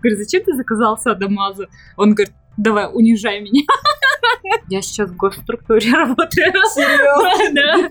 Говорит, зачем ты заказал садомазу? Он говорит, давай, унижай меня. Я сейчас в госструктуре работаю. Серьезно?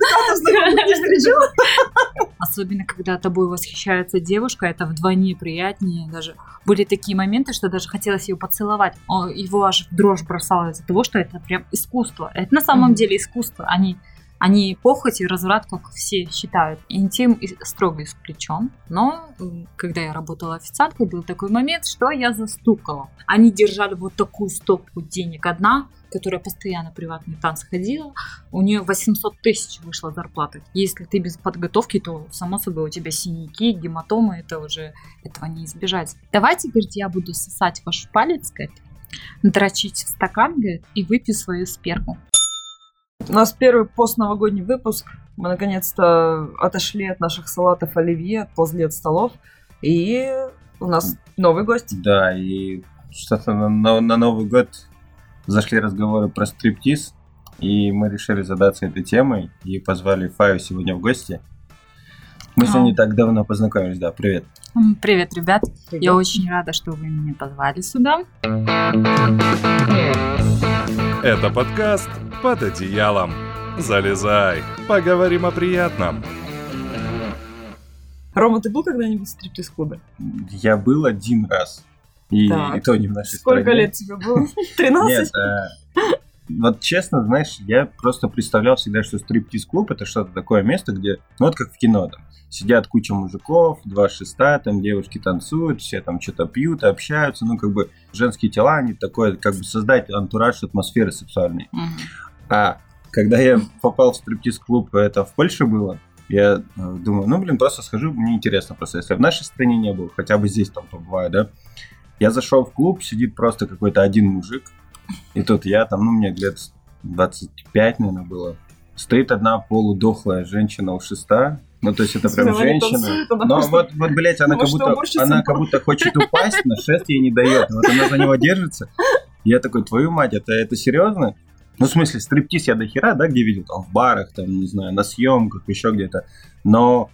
Особенно, когда тобой восхищается девушка, это вдвойне приятнее. Даже были такие моменты, что даже хотелось ее поцеловать. Его аж дрожь бросало из-за того, что это прям искусство. Это на самом деле искусство. Они они похоть и разврат, как все считают. Интим строго исключен. Но когда я работала официанткой, был такой момент, что я застукала. Они держали вот такую стопку денег. Одна, которая постоянно приватные танцы ходила, у нее 800 тысяч вышла зарплата. Если ты без подготовки, то, само собой, у тебя синяки, гематомы, это уже этого не избежать. Давайте, говорит, я буду сосать ваш палец, говорит, дрочить в стакан, говорит, и выпью свою сперму. У нас первый постновогодний выпуск. Мы наконец-то отошли от наших салатов оливье, отползли от столов. И у нас новый гость. Да, и что-то на, на, на Новый год зашли разговоры про стриптиз. И мы решили задаться этой темой и позвали Фаю сегодня в гости. Мы а. сегодня не так давно познакомились, да, привет. Привет, ребят. Привет. Я очень рада, что вы меня позвали сюда. Это подкаст «Под одеялом». Залезай, поговорим о приятном. Рома, ты был когда-нибудь в стриптиз-клубе? Я был один раз. И, и то не в нашей Сколько стране. лет тебе было? 13? Нет, а, вот честно, знаешь, я просто представлял всегда, что стриптиз-клуб это что-то такое место, где, ну вот как в кино, там, сидят куча мужиков, два шеста, там девушки танцуют, все там что-то пьют, общаются, ну как бы женские тела, они такое, как бы создать антураж атмосферы сексуальной. Mm-hmm. А когда я попал в стриптиз-клуб, это в Польше было, я э, думаю, ну блин, просто схожу, мне интересно просто, если в нашей стране не было, хотя бы здесь там побываю, да. Я зашел в клуб, сидит просто какой-то один мужик, и тут я там, ну, мне лет 25, наверное, было. Стоит одна полудохлая женщина у шеста. Ну, то есть это прям женщина. Но вот, вот, блядь, она как будто, она как будто хочет упасть, но шест ей не дает. Вот она за него держится. Я такой, твою мать, это, это серьезно? Ну, в смысле, стриптиз я до хера, да, где видел? Там в барах, там, не знаю, на съемках, еще где-то. Но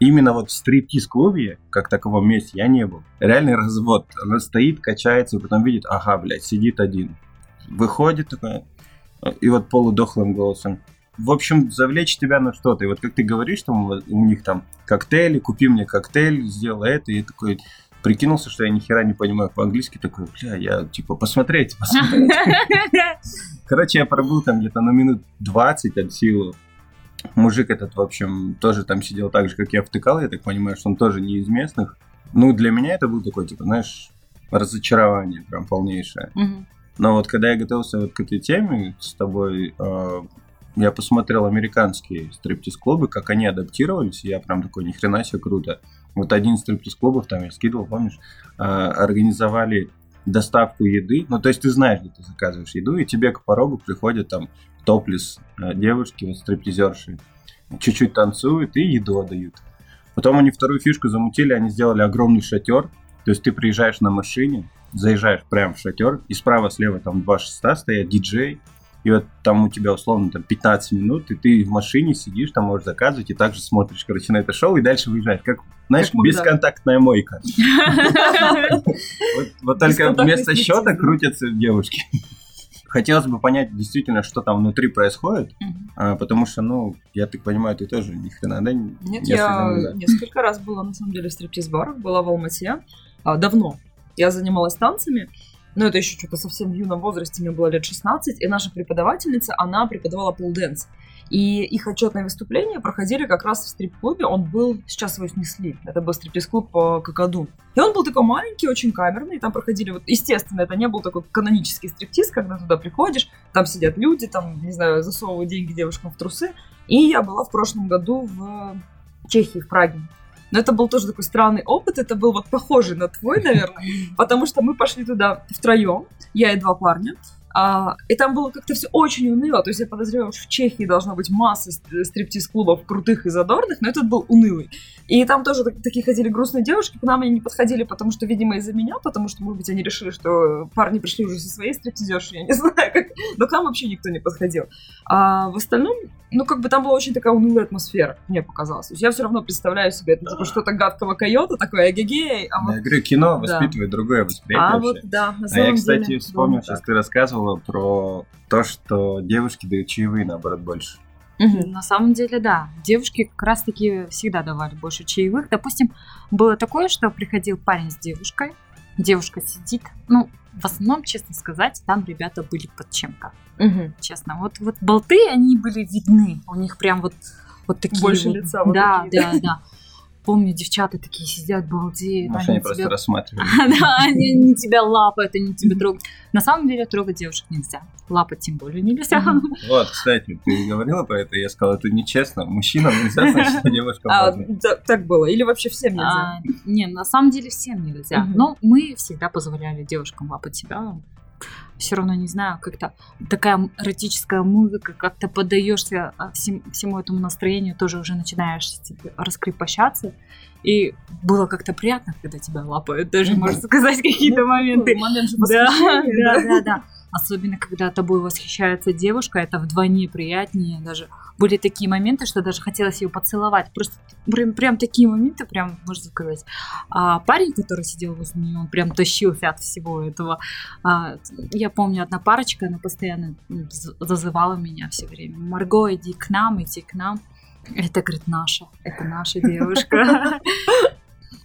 именно вот в стриптиз-клубе, как таковом месте, я не был. Реальный развод. Она стоит, качается, и потом видит, ага, блядь, сидит один выходит такая, и вот полудохлым голосом. В общем, завлечь тебя на что-то. И вот как ты говоришь, там у них там коктейли, купи мне коктейль, сделай это. И я такой прикинулся, что я ни хера не понимаю по-английски. Такой, бля, я типа посмотреть, посмотреть. Короче, я пробыл там где-то на минут 20 от силы. Мужик этот, в общем, тоже там сидел так же, как я втыкал. Я так понимаю, что он тоже не из местных. Ну, для меня это был такой, типа, знаешь, разочарование прям полнейшее. Угу. Но вот когда я готовился вот к этой теме с тобой, э, я посмотрел американские стриптиз-клубы, как они адаптировались, и я прям такой, ни хрена себе круто. Вот один из стриптиз-клубов, там я скидывал, помнишь, э, организовали доставку еды, ну то есть ты знаешь, где ты заказываешь еду, и тебе к порогу приходят там топлес э, девушки, вот стриптизерши, чуть-чуть танцуют и еду отдают. Потом они вторую фишку замутили, они сделали огромный шатер, то есть ты приезжаешь на машине, заезжаешь прямо в шатер, и справа-слева там два шеста стоят, диджей, и вот там у тебя условно там 15 минут, и ты в машине сидишь, там можешь заказывать, и также смотришь, короче, на это шоу, и дальше выезжаешь, как, знаешь, как бесконтактная мойка. Вот только вместо счета крутятся девушки. Хотелось бы понять действительно, что там внутри происходит, а, потому что, ну, я так понимаю, ты тоже ни хрена, да? Нет, я несколько раз была, на самом деле, в стриптиз-барах, была в Алмате, а, давно, я занималась танцами, но это еще что-то совсем в юном возрасте, мне было лет 16, и наша преподавательница, она преподавала полденс. И их отчетные выступления проходили как раз в стрип-клубе. Он был, сейчас его снесли, это был стриптиз-клуб по Какаду. И он был такой маленький, очень камерный, там проходили, вот, естественно, это не был такой канонический стриптиз, когда туда приходишь, там сидят люди, там, не знаю, засовывают деньги девушкам в трусы. И я была в прошлом году в Чехии, в Праге. Но это был тоже такой странный опыт, это был вот похожий на твой, наверное, потому что мы пошли туда втроем, я и два парня, А, и там было как-то все очень уныло. То есть я подозреваю, что в Чехии должна быть масса стриптиз-клубов крутых и задорных, но этот был унылый. И там тоже так, такие ходили грустные девушки, к нам они не подходили, потому что, видимо, из-за меня, потому что, может быть, они решили, что парни пришли уже со своей стриптизершей, я не знаю, как. Но к нам вообще никто не подходил. А в остальном, ну, как бы там была очень такая унылая атмосфера, мне показалось. То есть я все равно представляю себе это типа что-то гадкого койота, такое эгегей. А вот... Я говорю, кино воспитывает да. другое восприятие А вообще. вот, да, на А я, самом кстати, деле, вспомнил, сейчас ты рассказывала про то, что девушки дают чаевые, наоборот, больше. Мгм. На самом деле, да. Девушки как раз-таки всегда давали больше чаевых. Допустим, было такое, что приходил парень с девушкой, девушка сидит. Ну, в основном, честно сказать, там ребята были под чем-то. Мгм. Честно. Вот, вот болты, они были видны. У них прям вот, вот такие Больше вот- лица вот Да, такие, да, да. Помню, девчата такие сидят, балдеют. Может, они они просто тебя- рассматривали. Да, они не тебя лапают, они тебя трогают. На самом деле трогать девушек нельзя. Лапать тем более нельзя. Вот, кстати, ты говорила про это, я сказал, это нечестно. Мужчинам нельзя, значит, девушкам А, да, так было. Или вообще всем нельзя. А, не, на самом деле всем нельзя. Но мы всегда позволяли девушкам лапать себя. Все равно не знаю, как-то такая эротическая музыка, как ты поддаешься а, всем- всему этому настроению, тоже уже начинаешь типа, раскрепощаться. И было как-то приятно, когда тебя лапают, даже, можно сказать, какие-то Ну, моменты. Момент же Да, да, да, да. Особенно, когда тобой восхищается девушка, это вдвойне приятнее. Даже были такие моменты, что даже хотелось ее поцеловать. Просто прям, прям такие моменты, прям, можно сказать. А парень, который сидел возле нее, он прям тащился от всего этого. А, я помню, одна парочка, она постоянно зазывала меня все время. Марго, иди к нам, иди к нам. Это, говорит, наша, это наша девушка.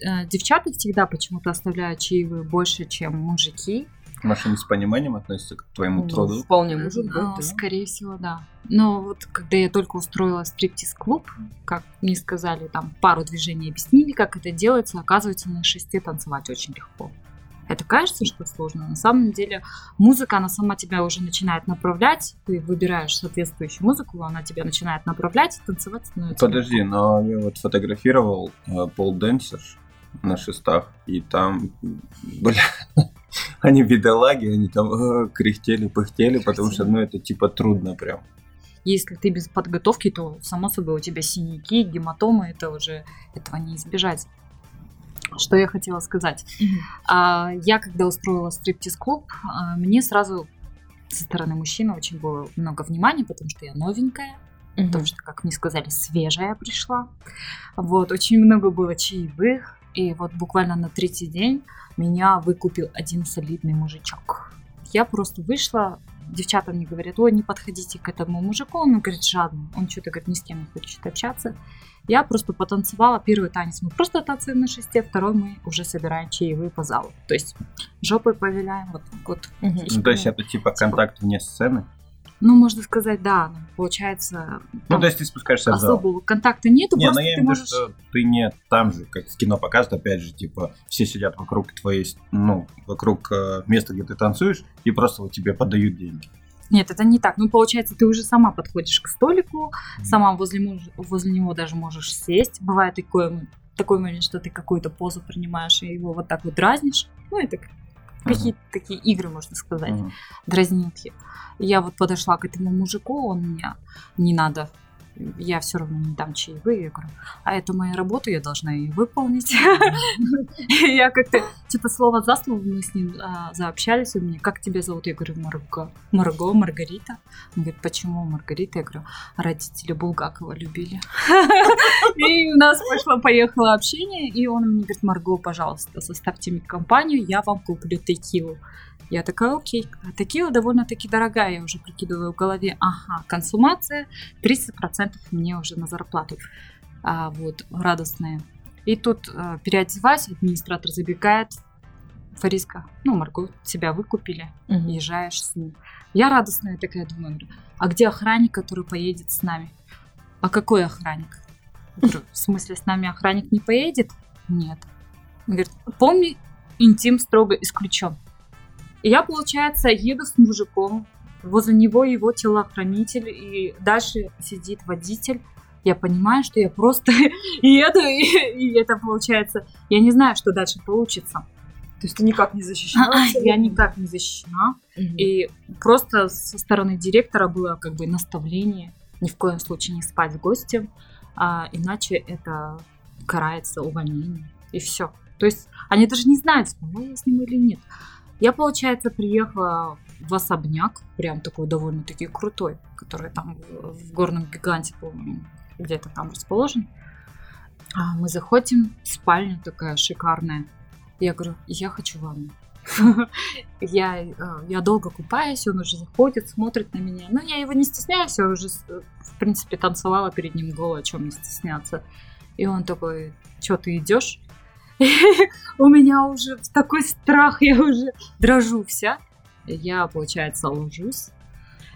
Э, Девчата всегда почему-то оставляют чаевые больше, чем мужики. Они с пониманием относятся к твоему Ну, труду? Вполне может быть, А, да. Скорее всего, да. Но вот когда я только устроила стриптиз-клуб, как мне сказали, там пару движений объяснили, как это делается, оказывается, на шесте танцевать очень легко. Это кажется, что сложно. На самом деле музыка, она сама тебя уже начинает направлять. Ты выбираешь соответствующую музыку, она тебя начинает направлять, и танцевать становится Подожди, легко. но я вот фотографировал э, полденсерш на шестах, и там, бля, они бедолаги, они там э, кряхтели, пыхтели, потому что, ну, это типа трудно прям. Если ты без подготовки, то, само собой, у тебя синяки, гематомы, это уже этого не избежать. Что я хотела сказать? А, я, когда устроила стриптиз-клуб, а, мне сразу со стороны мужчины очень было много внимания, потому что я новенькая, потому что, как мне сказали, свежая пришла. Вот, очень много было чаевых, и вот буквально на третий день меня выкупил один солидный мужичок. Я просто вышла, девчата мне говорят, ой, не подходите к этому мужику, он, говорит, жадный, он что-то, говорит, ни с кем не хочет общаться. Я просто потанцевала, первый танец мы просто танцуем на шесте, второй мы уже собираем чаевые по залу. То есть жопой повеляем, вот вот. Ну, то есть это типа контакт вне сцены. Ну, можно сказать, да, получается, Ну, то есть ты спускаешься в зал. особого контакта нету, Не, ну просто я ты имею в виду, можешь... что ты не там же, как в кино показывают, опять же, типа, все сидят вокруг твоей, ну, вокруг э, места, где ты танцуешь, и просто вот тебе подают деньги. Нет, это не так. Ну, получается, ты уже сама подходишь к столику, сама возле, муж- возле него даже можешь сесть. Бывает такое, такой момент, что ты какую-то позу принимаешь и его вот так вот дразнишь. Ну, это какие-то такие игры, можно сказать, дразнилки. Я вот подошла к этому мужику, он мне не надо, я все равно не дам чаевые. Я говорю, а это моя работа, я должна ее выполнить. Я как-то, что-то слово за слово мы с ним а, заобщались, он мне, как тебя зовут? Я говорю, Марго. Марго, Маргарита. Он говорит, почему Маргарита? Я говорю, родители Булгакова любили. И у нас пошло-поехало общение, и он мне говорит, Марго, пожалуйста, составьте мне компанию, я вам куплю текилу. Я такая, окей. А текила довольно-таки дорогая, я уже прикидываю в голове. Ага, консумация 30% мне уже на зарплату. А, вот, радостная. И тут э, переодеваюсь, администратор забегает. Фариска, ну, Марго, тебя выкупили, Мгм. езжаешь с ним. Я радостная такая думаю, а где охранник, который поедет с нами? А какой охранник? Говорю, в смысле, с нами охранник не поедет? Нет. Он говорит, помни, интим строго исключен. И я, получается, еду с мужиком, возле него его телохранитель, и дальше сидит водитель. Я понимаю, что я просто еду, и, и это получается... Я не знаю, что дальше получится. То есть ты никак не защищена? Я никак не защищена. И просто со стороны директора было как бы наставление ни в коем случае не спать с гостем, а иначе это карается увольнением. И все. То есть они даже не знают, спала я с ним или нет. Я, получается, приехала в особняк, прям такой довольно-таки крутой, который там в, горном гиганте, по-моему, где-то там расположен. А мы заходим, спальня такая шикарная. Я говорю, я хочу ванну. Я, э, я долго купаюсь, он уже заходит, смотрит на меня. Но я его не стесняюсь, я уже, в принципе, танцевала перед ним голо, о чем не стесняться. И он такой, что ты идешь? У меня уже такой страх, я уже дрожу вся. Я, получается, ложусь.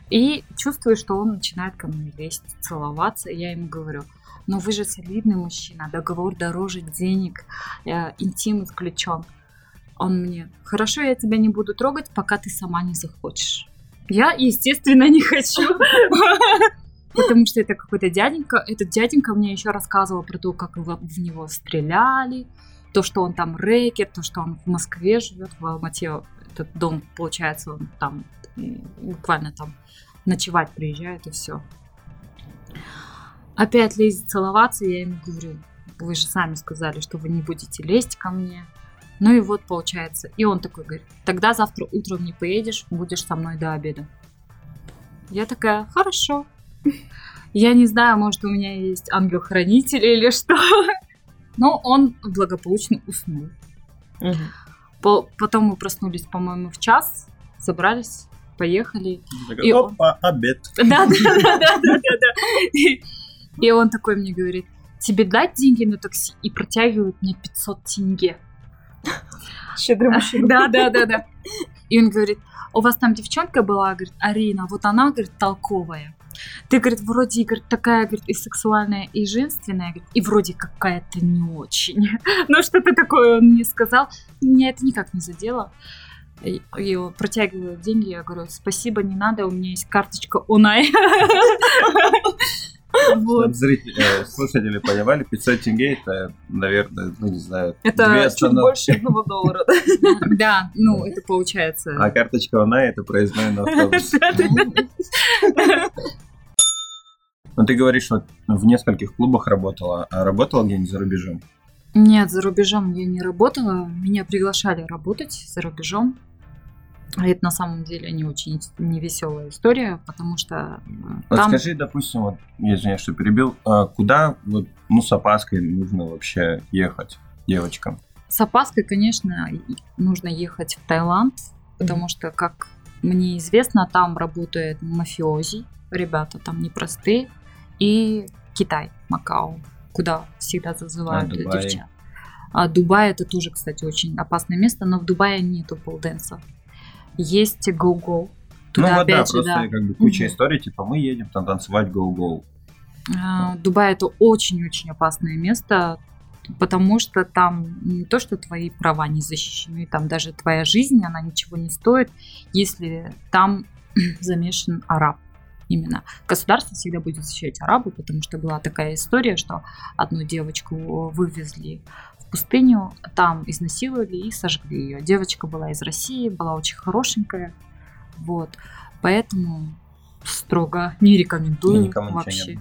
И чувствую, что он начинает ко мне лезть, целоваться. И я ему говорю, но вы же солидный мужчина, договор дороже денег, э, интим исключен. Он мне, хорошо, я тебя не буду трогать, пока ты сама не захочешь. Я, естественно, не хочу. Потому что это какой-то дяденька. Этот дяденька мне еще рассказывал про то, как в него стреляли, то, что он там рэкет, то, что он в Москве живет, в Алмате. Этот дом, получается, он там буквально там ночевать приезжает и все. Опять лезет целоваться, я ему говорю, вы же сами сказали, что вы не будете лезть ко мне. Ну и вот получается. И он такой говорит, тогда завтра утром не поедешь, будешь со мной до обеда. Я такая, хорошо. Я не знаю, может у меня есть ангел-хранитель или что. Но он благополучно уснул. Угу. Потом мы проснулись, по-моему, в час, собрались, поехали. И Опа, он... обед. Да, да, да, да, да, да. И он такой мне говорит, тебе дать деньги на такси? И протягивают мне 500 тенге. Щедрый мужчина. Да, да, да, да. И он говорит, у вас там девчонка была, говорит, Арина, вот она, говорит, толковая. Ты, говорит, вроде, говорит, такая, говорит, и сексуальная, и женственная, говорит, и вроде какая-то не очень. Ну, что-то такое он мне сказал. Меня это никак не задело. И, протягиваю деньги, я говорю, спасибо, не надо, у меня есть карточка Унай. Вот. Зрители, э, слушатели понимали, 500 тенге это, наверное, ну не знаю, Это чуть больше одного доллара. Да, ну это получается. А карточка она это проездной на автобус. Ну ты говоришь, что в нескольких клубах работала, а работала где-нибудь за рубежом? Нет, за рубежом я не работала. Меня приглашали работать за рубежом. А это на самом деле не очень невеселая история, потому что вот там... Скажи, допустим, вот, я извиняюсь, что перебил, а куда вот, ну, с опаской нужно вообще ехать девочкам? С опаской, конечно, нужно ехать в Таиланд, потому что, как мне известно, там работают мафиози, ребята там непростые, и Китай, Макао, куда всегда зазывают а, девчат. А Дубай это тоже, кстати, очень опасное место, но в Дубае нету полденса. Есть go-go. Туда ну вот опять, да, просто да. как бы куча угу. историй, типа мы едем там танцевать go-go. А, Дубай это очень-очень опасное место, потому что там не то, что твои права не защищены, там даже твоя жизнь, она ничего не стоит, если там замешан араб. Именно государство всегда будет защищать арабу, потому что была такая история, что одну девочку вывезли пустыню, там изнасиловали и сожгли ее. Девочка была из России, была очень хорошенькая, вот, поэтому строго не рекомендую вообще.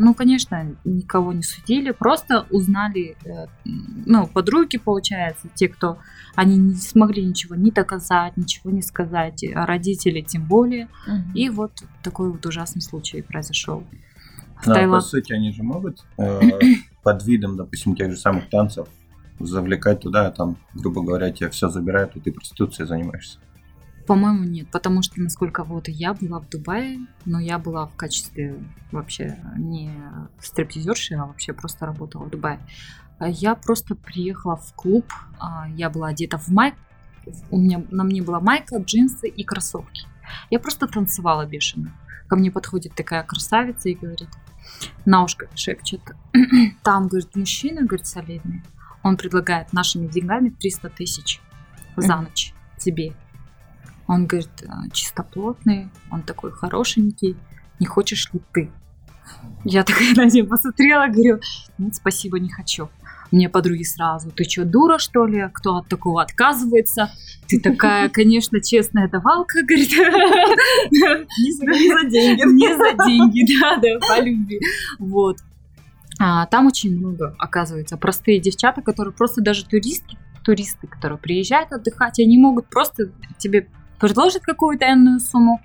Ну, конечно, никого не судили, просто узнали, э, ну, подруги, получается, те, кто, они не смогли ничего не доказать, ничего не сказать, а родители тем более. Угу. И вот такой вот ужасный случай произошел. В да, по сути, они же могут э, под видом, допустим, тех же самых танцев завлекать туда, а там, грубо говоря, тебя все забирают, и ты проституцией занимаешься? По-моему, нет, потому что, насколько вот я была в Дубае, но я была в качестве вообще не стриптизерши, а вообще просто работала в Дубае. А я просто приехала в клуб, а, я была одета в майк, у меня на мне была майка, джинсы и кроссовки. Я просто танцевала бешено. Ко мне подходит такая красавица и говорит, на ушко шепчет, там, говорит, мужчина, говорит, солидный, он предлагает нашими деньгами 300 тысяч за ночь тебе. Он говорит, «А, чистоплотный, он такой хорошенький, не хочешь ли ты? Я такая на него посмотрела, говорю, нет, спасибо, не хочу. Мне подруги сразу, ты что, дура, что ли? Кто от такого отказывается? Ты такая, конечно, честная давалка, говорит. Не за, не за деньги. Не за деньги, да, да, по любви. Вот. А, там очень много, оказывается, простые девчата, которые просто даже туристки, туристы, которые приезжают отдыхать, они могут просто тебе предложить какую-то энную сумму,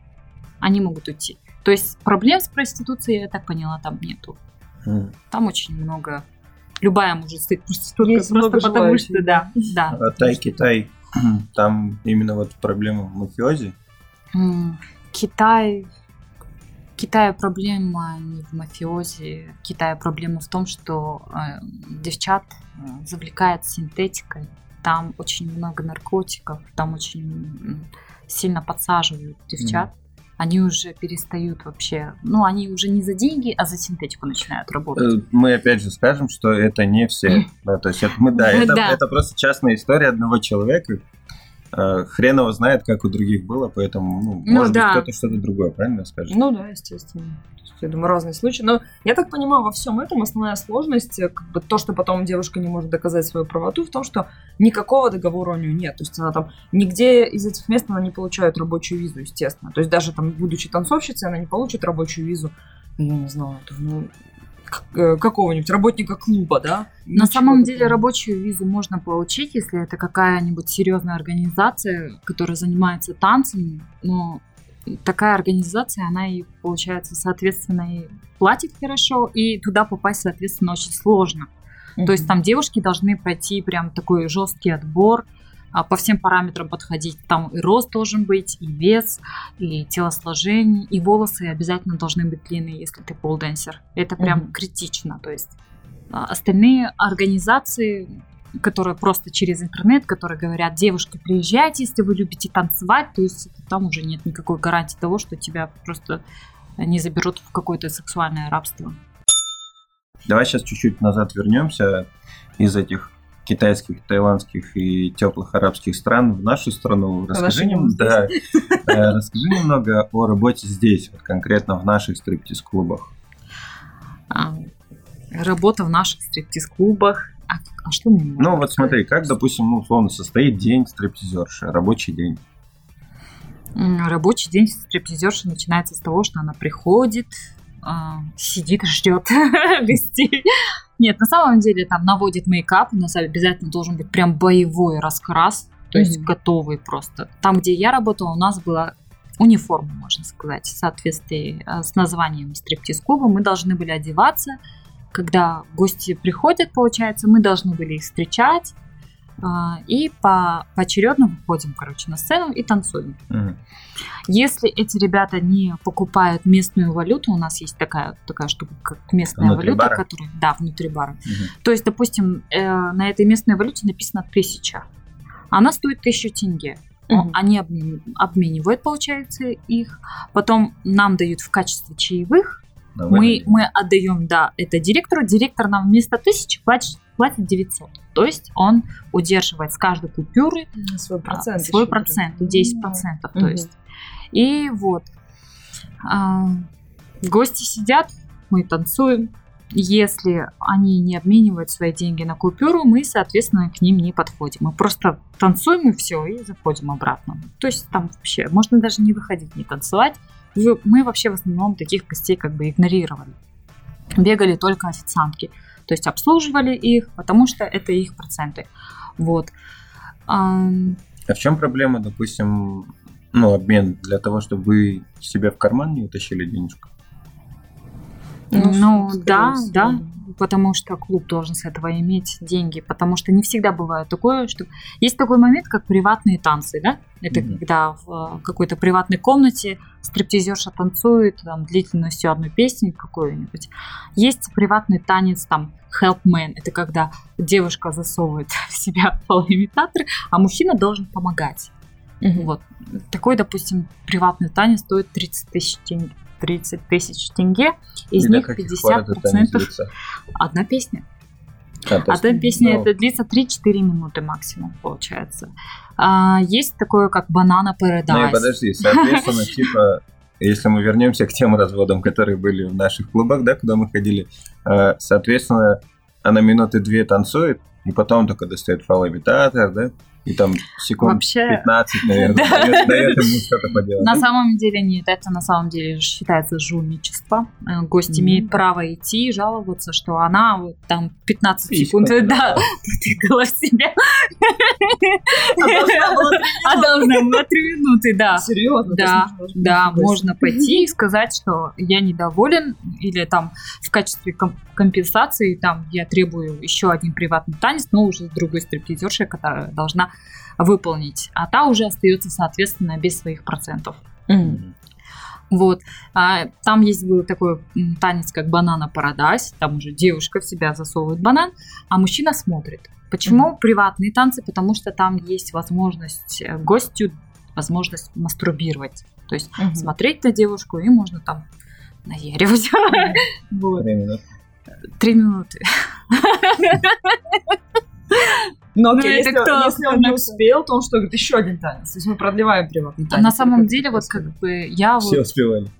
они могут уйти. То есть проблем с проституцией, я так поняла, там нету. М. Там очень много. Любая может стать проституткой, Есть просто потому желающих. что, да, да. А Тай, Китай, там именно вот проблема мафиози. М, Китай... Китая проблема не в мафиозе. Китая проблема в том, что э, девчат э, завлекает синтетикой. Там очень много наркотиков, там очень сильно подсаживают девчат. Они уже перестают вообще, ну, они уже не за деньги, а за синтетику начинают работать. Э, Мы опять же скажем, что это не все. Да, то есть это мы, да, это, Да. это просто частная история одного человека. Э, Хрен его знает, как у других было, поэтому, ну, Ну может да. быть, кто-то что-то другое, правильно скажешь? Ну да, естественно. Я думаю, разные случаи. Но я так понимаю, во всем этом основная сложность, э, как бы то, что потом девушка не может доказать свою правоту, в том, что никакого договора у нее нет. То есть она там нигде из этих мест она не получает рабочую визу, естественно. То есть даже там, будучи танцовщицей, она не получит рабочую визу, я не знаю, там, ну, э, какого-нибудь работника клуба, да? На Ничего самом деле такого. рабочую визу можно получить, если это какая-нибудь серьезная организация, которая занимается танцами, но такая организация, она и, получается, соответственно, и платит хорошо, и туда попасть, соответственно, очень сложно. То есть там девушки должны пройти прям такой жесткий отбор, а, по всем параметрам подходить. Там и рост должен быть, и вес, и телосложение, и волосы обязательно должны быть длинные, если ты полденсер. Это прям Мгм. критично. То есть а, остальные организации, которые просто через интернет, которые говорят, девушки, приезжайте, если вы любите танцевать, то есть там уже нет никакой гарантии того, что тебя просто не заберут в какое-то сексуальное рабство. Давай сейчас чуть-чуть назад вернемся из этих китайских, таиландских и теплых арабских стран в нашу страну. Расскажи, нем- да, э, расскажи немного о работе здесь, вот конкретно в наших стриптиз-клубах. А, работа в наших стриптиз-клубах. А, а что мне можно Ну вот смотри, как, допустим, ну, условно состоит день стриптизерши, рабочий день. Рабочий день стриптизерши начинается с того, что она приходит, а, сидит ждет гостей. Нет, на самом деле там наводит мейкап, у нас обязательно должен быть прям боевой раскрас, то есть Мгм. готовый просто. Там, где я работала, у нас была униформа, можно сказать, в соответствии э, с названием стриптиз-клуба. Мы должны были одеваться, когда гости приходят, получается, мы должны были их встречать, а, и по поочередно выходим, короче, на сцену и танцуем. Мгм. Если эти ребята не покупают местную валюту, у нас есть такая, такая штука, как местная Внутри валюта, бара? которая, да, внутри бара. Мгм. То есть, допустим, э, на этой местной валюте написано тысяча, она стоит тысячу тенге. Мгм. Они обмен- обменивают, получается, их. Потом нам дают в качестве чаевых. Мы, мы отдаем, да, это директору. Директор нам вместо тысячи платит, платит 900. То есть он удерживает с каждой купюры Свой а, процент. свой еще процент, берет. 10%. То Мгм. есть. И вот. а, гости сидят, мы танцуем. Если они не обменивают свои деньги на купюру, мы, соответственно, к ним не подходим. Мы просто танцуем и все, и заходим обратно. То есть там вообще можно даже не выходить, не танцевать. Вы- Мы вообще в основном таких гостей как бы игнорировали. Бегали только официантки. То есть обслуживали их, потому что это их проценты. Вот. Ам, А в чем проблема, допустим, ну, обмен для того, чтобы вы себе в карман не утащили денежку? Ну, скорее да, всего. да, потому что клуб должен с этого иметь деньги, потому что не всегда бывает такое, что есть такой момент, как приватные танцы, да? Это Мгм. когда в э, какой-то приватной комнате стриптизерша танцует там длительностью одной песни какой-нибудь. Есть приватный танец там help man, это когда девушка засовывает в себя полуимитатор, а мужчина должен помогать. Мгм. Вот. Такой, допустим, приватный танец стоит 30 тысяч тенге. 30 тысяч тенге, из них каких пор это 50% танец длится? одна песня. А, есть, Одна песня ну, это длится 3-4 минуты максимум, получается. А, есть такое, как Банана Ну и Paradise. подожди, соответственно, типа, если мы вернемся к тем разводам, которые были в наших клубах, да, куда мы ходили, э, соответственно, она минуты две танцует, и потом только достает фалоимитатор, да? И там секунд Вообще- 15, наверное, Да. дает, дает ему что-то поделать. На самом деле нет, это на самом деле считается жульничество. Э, Гость Мгм. имеет право идти и жаловаться, что она вот там 15 Писька. секунд, да, тыкала себя. А должна была 3 минуты, да. Серьезно? Да, Да, можно пойти и сказать, что я недоволен, или там в качестве ком- компенсации там я требую еще один приватный танец, но уже с другой стриптизершей, которая должна выполнить. А та уже остается, соответственно, без своих процентов. Мгм. Вот. А, там есть был такой танец, как банана парадайз. Там уже девушка в себя засовывает банан, а мужчина смотрит. Почему приватные танцы? Потому что там есть возможность э, гостю, возможность мастурбировать. То есть Мгм. смотреть на девушку, и можно там наеривать. Вот. Три минуты. Три минуты. Но Ну, окей, если, кто если он не успел, то он что, говорит, еще один танец. То есть мы продлеваем приватный А танец. на Или самом деле, вот как бы я вот... Все успевали.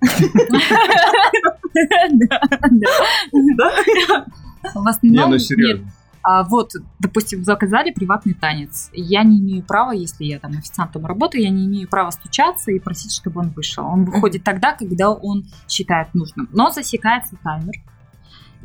В Не, основном, ну нет, серьезно. А вот, допустим, заказали приватный танец. Я не имею права, если я там официантом работаю, я не имею права стучаться и просить, чтобы он вышел. Он выходит тогда, когда он считает нужным. Но засекается таймер.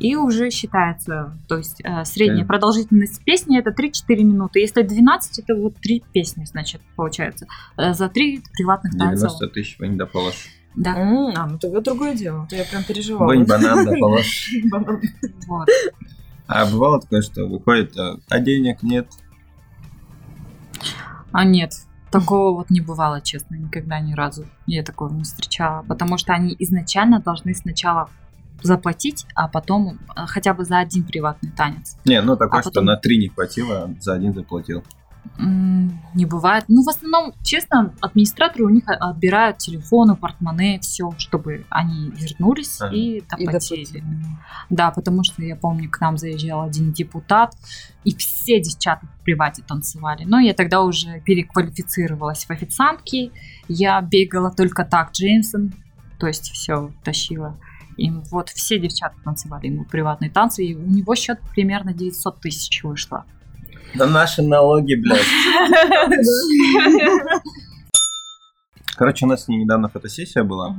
И уже считается, то есть э, средняя Так. продолжительность песни это 3-4 минуты. Если 12, это вот 3 песни, значит, получается. Э, за 3 приватных танца. 90 тысяч вань да положь. Да, М, А, ну тогда другое дело. То я прям переживала. Вань банан да положь. Банан. вот. А бывало такое, что выходит, а а денег нет. А нет, такого вот не бывало, честно, никогда ни разу. Я такого не встречала. Потому что они изначально должны сначала заплатить, а потом э, хотя бы за один приватный танец. Не, ну такое, А что потом- на три не хватило, а за один заплатил. Не бывает. Ну, в основном, честно, администраторы у них о- отбирают телефоны, портмоне, все, чтобы они вернулись Ага. и И доплатили. доплатили. Да, потому что я помню, к нам заезжал один депутат, и все девчата в привате танцевали. Но я тогда уже переквалифицировалась в официантки. Я бегала только так, Джеймсон, то есть все тащила. И вот все девчата танцевали ему приватные танцы, и у него счет примерно 900 тысяч вышло. Да наши налоги, блядь. Короче, у нас с ней недавно фотосессия была.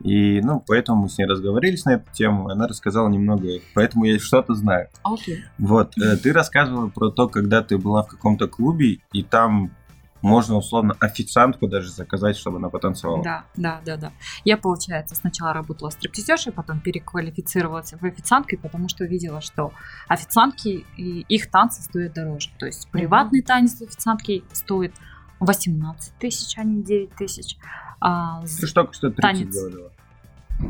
И, ну, поэтому мы с ней разговорились на эту тему. Она рассказала немного, поэтому я что-то знаю. Окей. Вот, э, ты рассказывала про то, когда ты была в каком-то клубе, и там можно условно официантку даже заказать, чтобы она потанцевала. Да, да, да, да. Я, получается, сначала работала стриптизершей, потом переквалифицировалась в официанткой, потому что видела, что официантки и их танцы стоят дороже. То есть приватный танец официантки стоит 18 тысяч, а не 9 тысяч. А, Ты ж только что 30 Танец. говорила.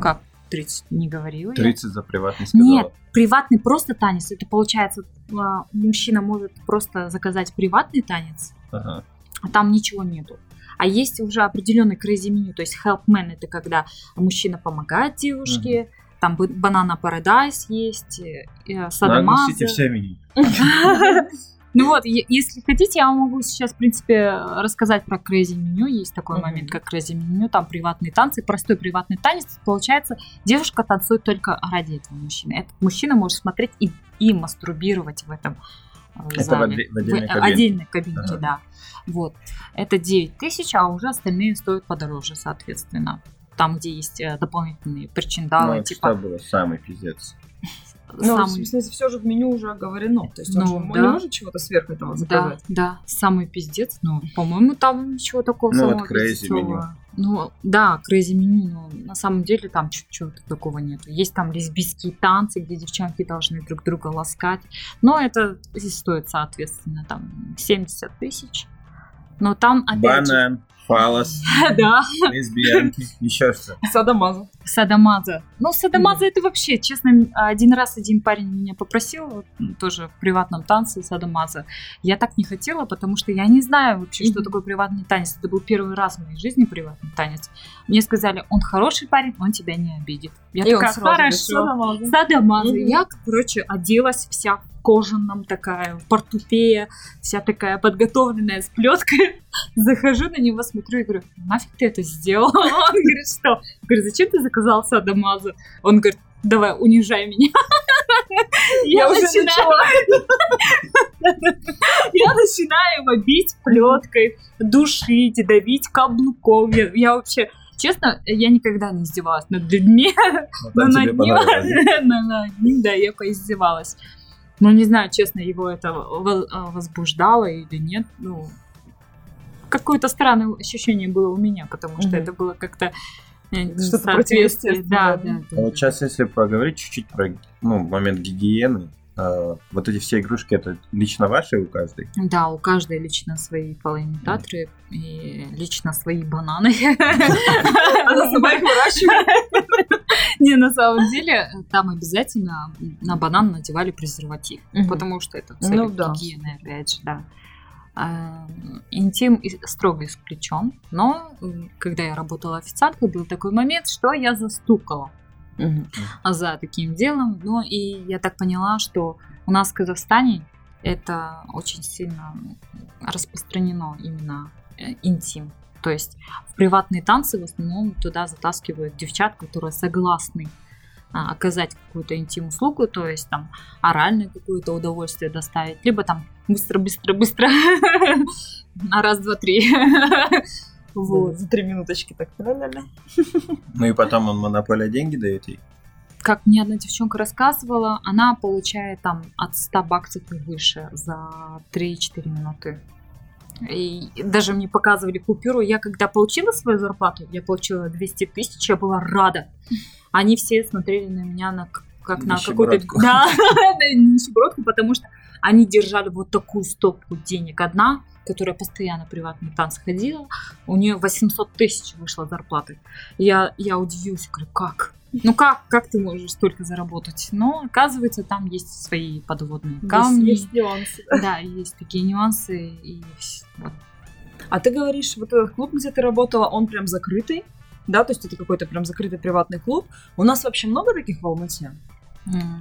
как 30 не говорила я? 30 за приватный сказала. Нет, приватный просто танец. Это получается, а, мужчина может просто заказать приватный танец, Ага. Там ничего нету. А есть уже определенный crazy меню, то есть helpman это когда мужчина помогает девушке, там бы- банана парадайз есть, э, э, садомаза. огласите все меню. Ну вот, если хотите, я вам могу сейчас, в принципе, рассказать про crazy меню. Есть такой момент, как crazy меню, там приватные танцы, простой приватный танец. Получается, девушка танцует только ради этого мужчины. Этот мужчина может смотреть и, и мастурбировать в этом Это в зале. отде- в отдельной В кабинке. отдельной кабинке, Ага. да. Вот. Это 9 тысяч, а уже остальные стоят подороже, соответственно. Там, где есть э, дополнительные Ну, причиндалы, это типа что было самый пиздец. Ну, самый- в смысле, все же в меню уже оговорено. То есть он Ну, же он да. не может чего-то сверх этого Да, заказать. да, самый пиздец. Ну, по-моему, там ничего такого Ну, самого вот crazy пиздецового. меню. Ну, да, crazy меню, но на самом деле там чего-то такого нет. Есть там лесбийские танцы, где девчонки должны друг друга ласкать. Но это стоит, соответственно, там 70 тысяч. Но там опять Банан, фалос, Да, лесбиянки, еще что. Садомаза. садомаза. Ну, садомаза это вообще, честно, один раз один парень меня попросил, тоже в приватном танце садомаза. Я так не хотела, потому что я не знаю вообще, что такое приватный танец. Это был первый раз в моей жизни приватный танец. Мне сказали, он хороший парень, он тебя не обидит. Я И такая, хорошо. Мгм. Я, короче, оделась вся в кожаном такая, портупея, вся такая подготовленная с плеткой. Захожу на него, смотрю и говорю, нафиг ты это сделал? Он говорит, что? Я говорю, зачем ты заказал садомазу? Он говорит, давай, унижай меня. Я начинаю... Я начинаю его бить плеткой, душить, давить каблуком. Я, я вообще, честно, я никогда не издевалась над людьми, Вот но над ним, да, я поиздевалась. Ну, не знаю, честно, его это а, возбуждало или нет. Ну, какое-то странное ощущение было у меня, потому что Мгм. это было как-то э, Что-то. Да, противоестественное, да, А да. вот сейчас, если поговорить чуть-чуть про ну, момент гигиены, э, вот эти все игрушки, это лично ваши у каждой? Да, у каждой лично свои фалоимитаторы и лично свои бананы. Она сама их выращивает. Не, на самом деле, там обязательно на банан надевали презерватив, потому что это Ну цель да. гигиены, опять же, да. А, Интим строго исключен, но когда я работала официанткой, был такой момент, что я застукала за таким делом. Ну и я так поняла, что у нас в Казахстане это очень сильно распространено именно э, интим. То есть в приватные танцы в основном туда затаскивают девчат, которые согласны а, оказать какую-то интим-услугу, то есть там оральное какое-то удовольствие доставить, либо там быстро-быстро-быстро на раз, два, три. Вот. За три минуточки так. Ну и потом он монополия деньги дает ей? как мне одна девчонка рассказывала, она получает там от 100 баксов и выше за 3-4 минуты. И даже мне показывали купюру. Я когда получила свою зарплату, я получила 200 тысяч, я была рада. Они все смотрели на меня на, как на какой-то... Нищебродку. Да, на нищебродку, потому что они держали вот такую стопку денег. Одна, которая постоянно в приватные танцы ходила, у нее 800 тысяч вышла зарплаты. Я, я удивилась, говорю, как? Ну как, как ты можешь столько заработать? Но оказывается, там есть свои подводные камни. Есть нюансы. Да, есть такие нюансы. И вот. А ты говоришь, вот этот клуб, где ты работала, он прям закрытый? Да, то есть это какой-то прям закрытый приватный клуб. У нас вообще много таких в Алмате?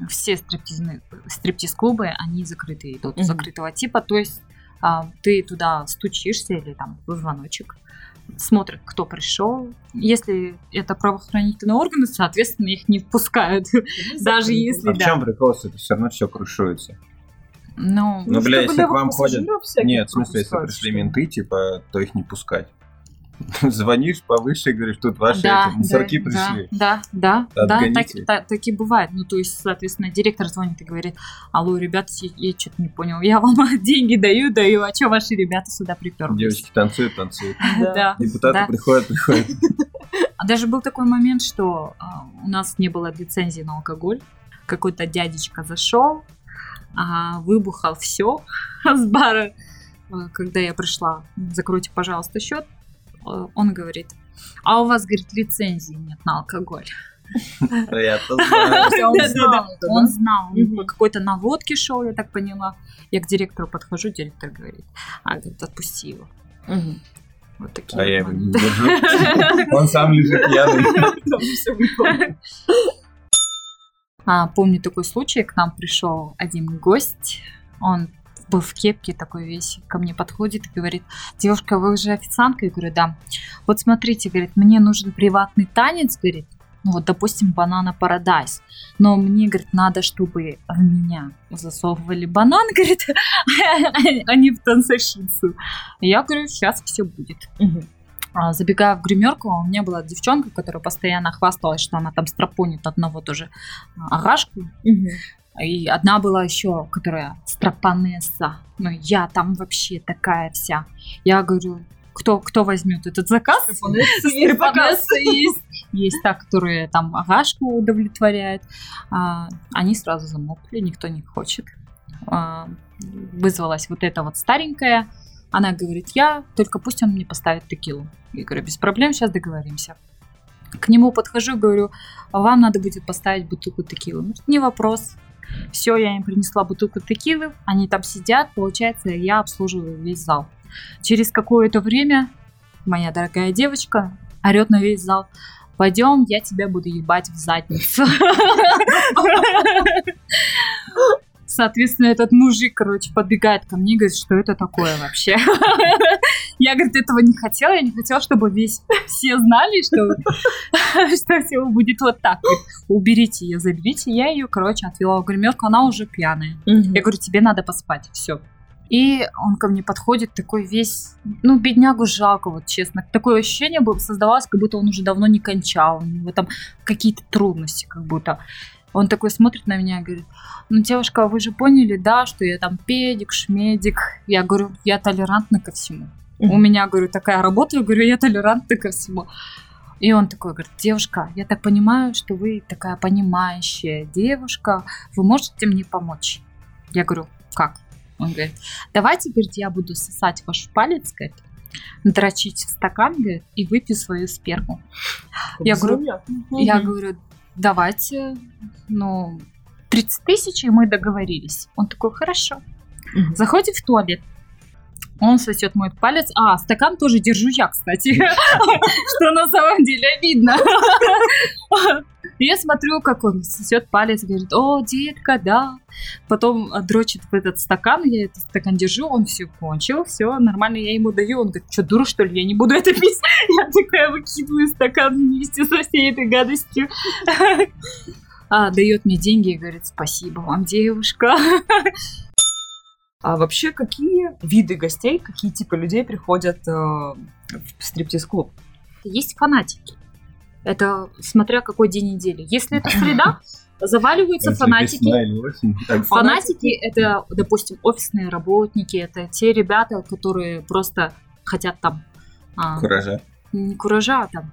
Все стриптиз-клубы, они закрытые идут, Мгм. закрытого типа. То есть а, ты туда стучишься или там в звоночек, смотрят, кто пришел. Если это правоохранительные органы, соответственно, их не впускают. Даже если А в чем прикол, что это все равно все крушуется? Ну, Ну, бля, если к вам ходят- Нет, в смысле, если пришли менты, типа, то их не пускать. Звонишь повыше и говоришь, тут ваши да, эти мусорки да, пришли. Да, да, да, да, так, Отгоните. та- так и бывает. Ну, то есть, соответственно, директор звонит и говорит, алло, ребята, я, я что-то не понял, я вам деньги даю, даю, а что ваши ребята сюда приперлись? Девочки танцуют, танцуют. Да. Депутаты Да. приходят, приходят. А даже был такой момент, что а, у нас не было лицензии на алкоголь. Какой-то дядечка зашел, а, выбухал все с бара. Когда я пришла, закройте, пожалуйста, счет, он говорит, а у вас, говорит, лицензии нет на алкоголь. Есть он знал Он знал, по какой-то наводке шел, я так поняла. Я к директору подхожу, директор говорит, а, говорит, отпусти его. Вот такие А я его не держу. Он сам лежит пьяный. А, помню такой случай, к нам пришел один гость, он был в кепке такой весь, ко мне подходит и говорит, девушка, вы уже официантка? Я говорю, да. Вот смотрите, говорит, мне нужен приватный танец, говорит, ну вот, допустим, банана парадайз. Но мне, говорит, надо, чтобы в меня засовывали банан, говорит, а не в танцовщицу. Я говорю, сейчас все будет. А, Забегая в гримерку, у меня была девчонка, которая постоянно хвасталась, что она там стропонит одного тоже а, агашку. И одна была еще, которая стропонесса. Ну, я там вообще такая вся. Я говорю, кто, кто возьмет этот заказ? Стропонесса есть. Есть та, которая там агашку удовлетворяет. А, они сразу замолкли, никто не хочет. А, вызвалась вот эта вот старенькая. Она говорит, я, только пусть он мне поставит текилу. Я говорю, без проблем, сейчас договоримся. К нему подхожу, говорю, «А вам надо будет поставить бутылку текилы. Не вопрос. Все, я им принесла бутылку текилы, они там сидят, получается, я обслуживаю весь зал. Через какое-то время моя дорогая девочка орет на весь зал, пойдем, я тебя буду ебать в задницу. Соответственно, этот мужик, короче, подбегает ко мне и говорит, что это такое вообще. Я, говорит, этого не хотела, я не хотела, чтобы весь все знали, что, что все будет вот так. Уберите ее, заберите. Я ее, короче, отвела в гримерку, она уже пьяная. Я говорю, тебе надо поспать, все. И он ко мне подходит такой весь, ну, беднягу жалко, вот честно. Такое ощущение было, создавалось, как будто он уже давно не кончал, у него там какие-то трудности, как будто. Он такой смотрит на меня и говорит, ну, девушка, вы же поняли, да, что я там педик, шмедик. Я говорю, я толерантна ко всему. У меня, говорю, такая работа, я говорю, я толерантна ко всему. И он такой говорит, девушка, я так понимаю, что вы такая понимающая девушка, вы можете мне помочь? Я говорю, как? Он говорит, давайте, говорит, я буду сосать ваш палец, говорит, дрочить в стакан, говорит, и выпью свою сперму. Я говорю, я говорю, давайте, ну, 30 тысяч, и мы договорились. Он такой, хорошо. Заходит в туалет, он сосет мой палец. А, стакан тоже держу я, кстати. Что на самом деле видно. Я смотрю, как он сосет палец, говорит, о, детка, да. Потом дрочит в этот стакан, я этот стакан держу, он все кончил, все, нормально, я ему даю. Он говорит, что, дура, что ли, я не буду это пить? Я такая выкидываю стакан вместе со всей этой гадостью. А, дает мне деньги и говорит, спасибо вам, девушка. А вообще, какие виды гостей, какие типы людей приходят э, в стриптиз-клуб? Есть фанатики. Это смотря какой день недели. Если это среда, заваливаются Это фанатики. Так, Фанатики это, допустим, офисные работники, это те ребята, которые просто хотят там а, Куража. не куража, а там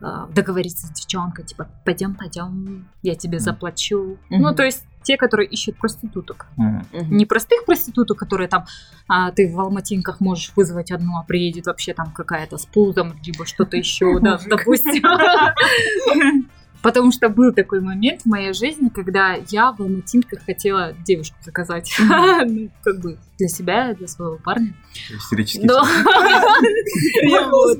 а, договориться с девчонкой, типа, пойдем, пойдем, я тебе заплачу. Ну, то есть те, которые ищут проституток. Мгм. Не простых проституток, которые там а, ты в Алматинках можешь вызвать одну, а приедет вообще там какая-то с пузом, либо что-то еще, да, допустим. Потому что был такой момент в моей жизни, когда я в Алматинках хотела девушку заказать. Ну, как бы для себя, для своего парня. Вот.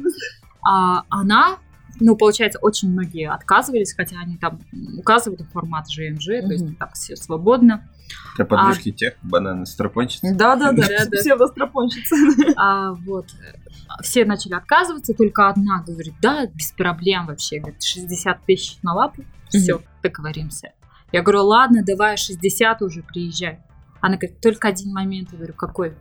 А она, ну, получается, очень многие отказывались, хотя они там указывают формат ЖМЖ, то есть так все свободно. Для подружки тех, бананы стропончицы. Да-да-да, Да-да. все вострапонщицы. А вот э, все начали отказываться, только одна говорит, да, без проблем вообще, говорит, 60 тысяч на лапу, все, договоримся. Я говорю, ладно, давай 60 уже приезжай. Она говорит, только один момент, я говорю, какой?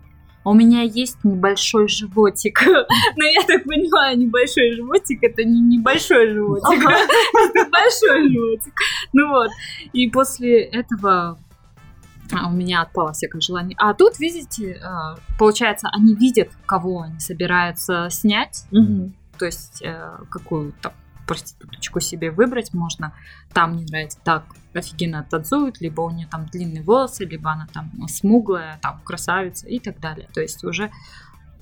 У меня есть небольшой животик. Но я так понимаю, небольшой животик это не небольшой животик, это большой животик. Ну вот. И после этого а, у меня отпало всякое желание. А тут, видите, а, получается, они видят, кого они собираются снять, то есть э, какую там проституточку себе выбрать можно. Там мне нравится так офигенно танцует, либо у нее там длинные волосы, либо она там смуглая, там красавица и так далее. То есть уже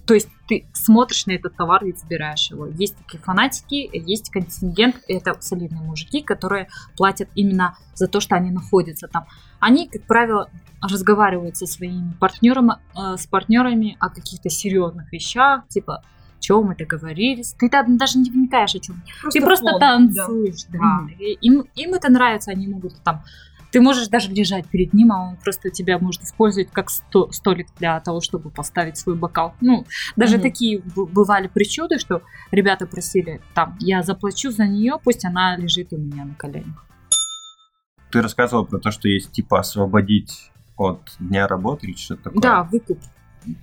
то есть ты смотришь на этот товар и забираешь его. Есть такие фанатики, есть контингент, это солидные мужики, которые платят именно за то, что они находятся там. Они, как правило, разговаривают со своими партнерами, э, с партнерами о каких-то серьезных вещах, типа чем мы договорились. Ты там даже не вникаешь, о чем. Ты просто фон, танцуешь, да. Мгм. И им, им это нравится, они могут там. Ты можешь даже лежать перед ним, а он просто тебя может использовать как сто- столик для того, чтобы поставить свой бокал. Ну, даже Мгм. такие б- бывали причуды, что ребята просили, там, я заплачу за нее, пусть она лежит у меня на коленях. Ты рассказывал про то, что есть типа освободить от дня работы или что-то такое. Да, выкуп.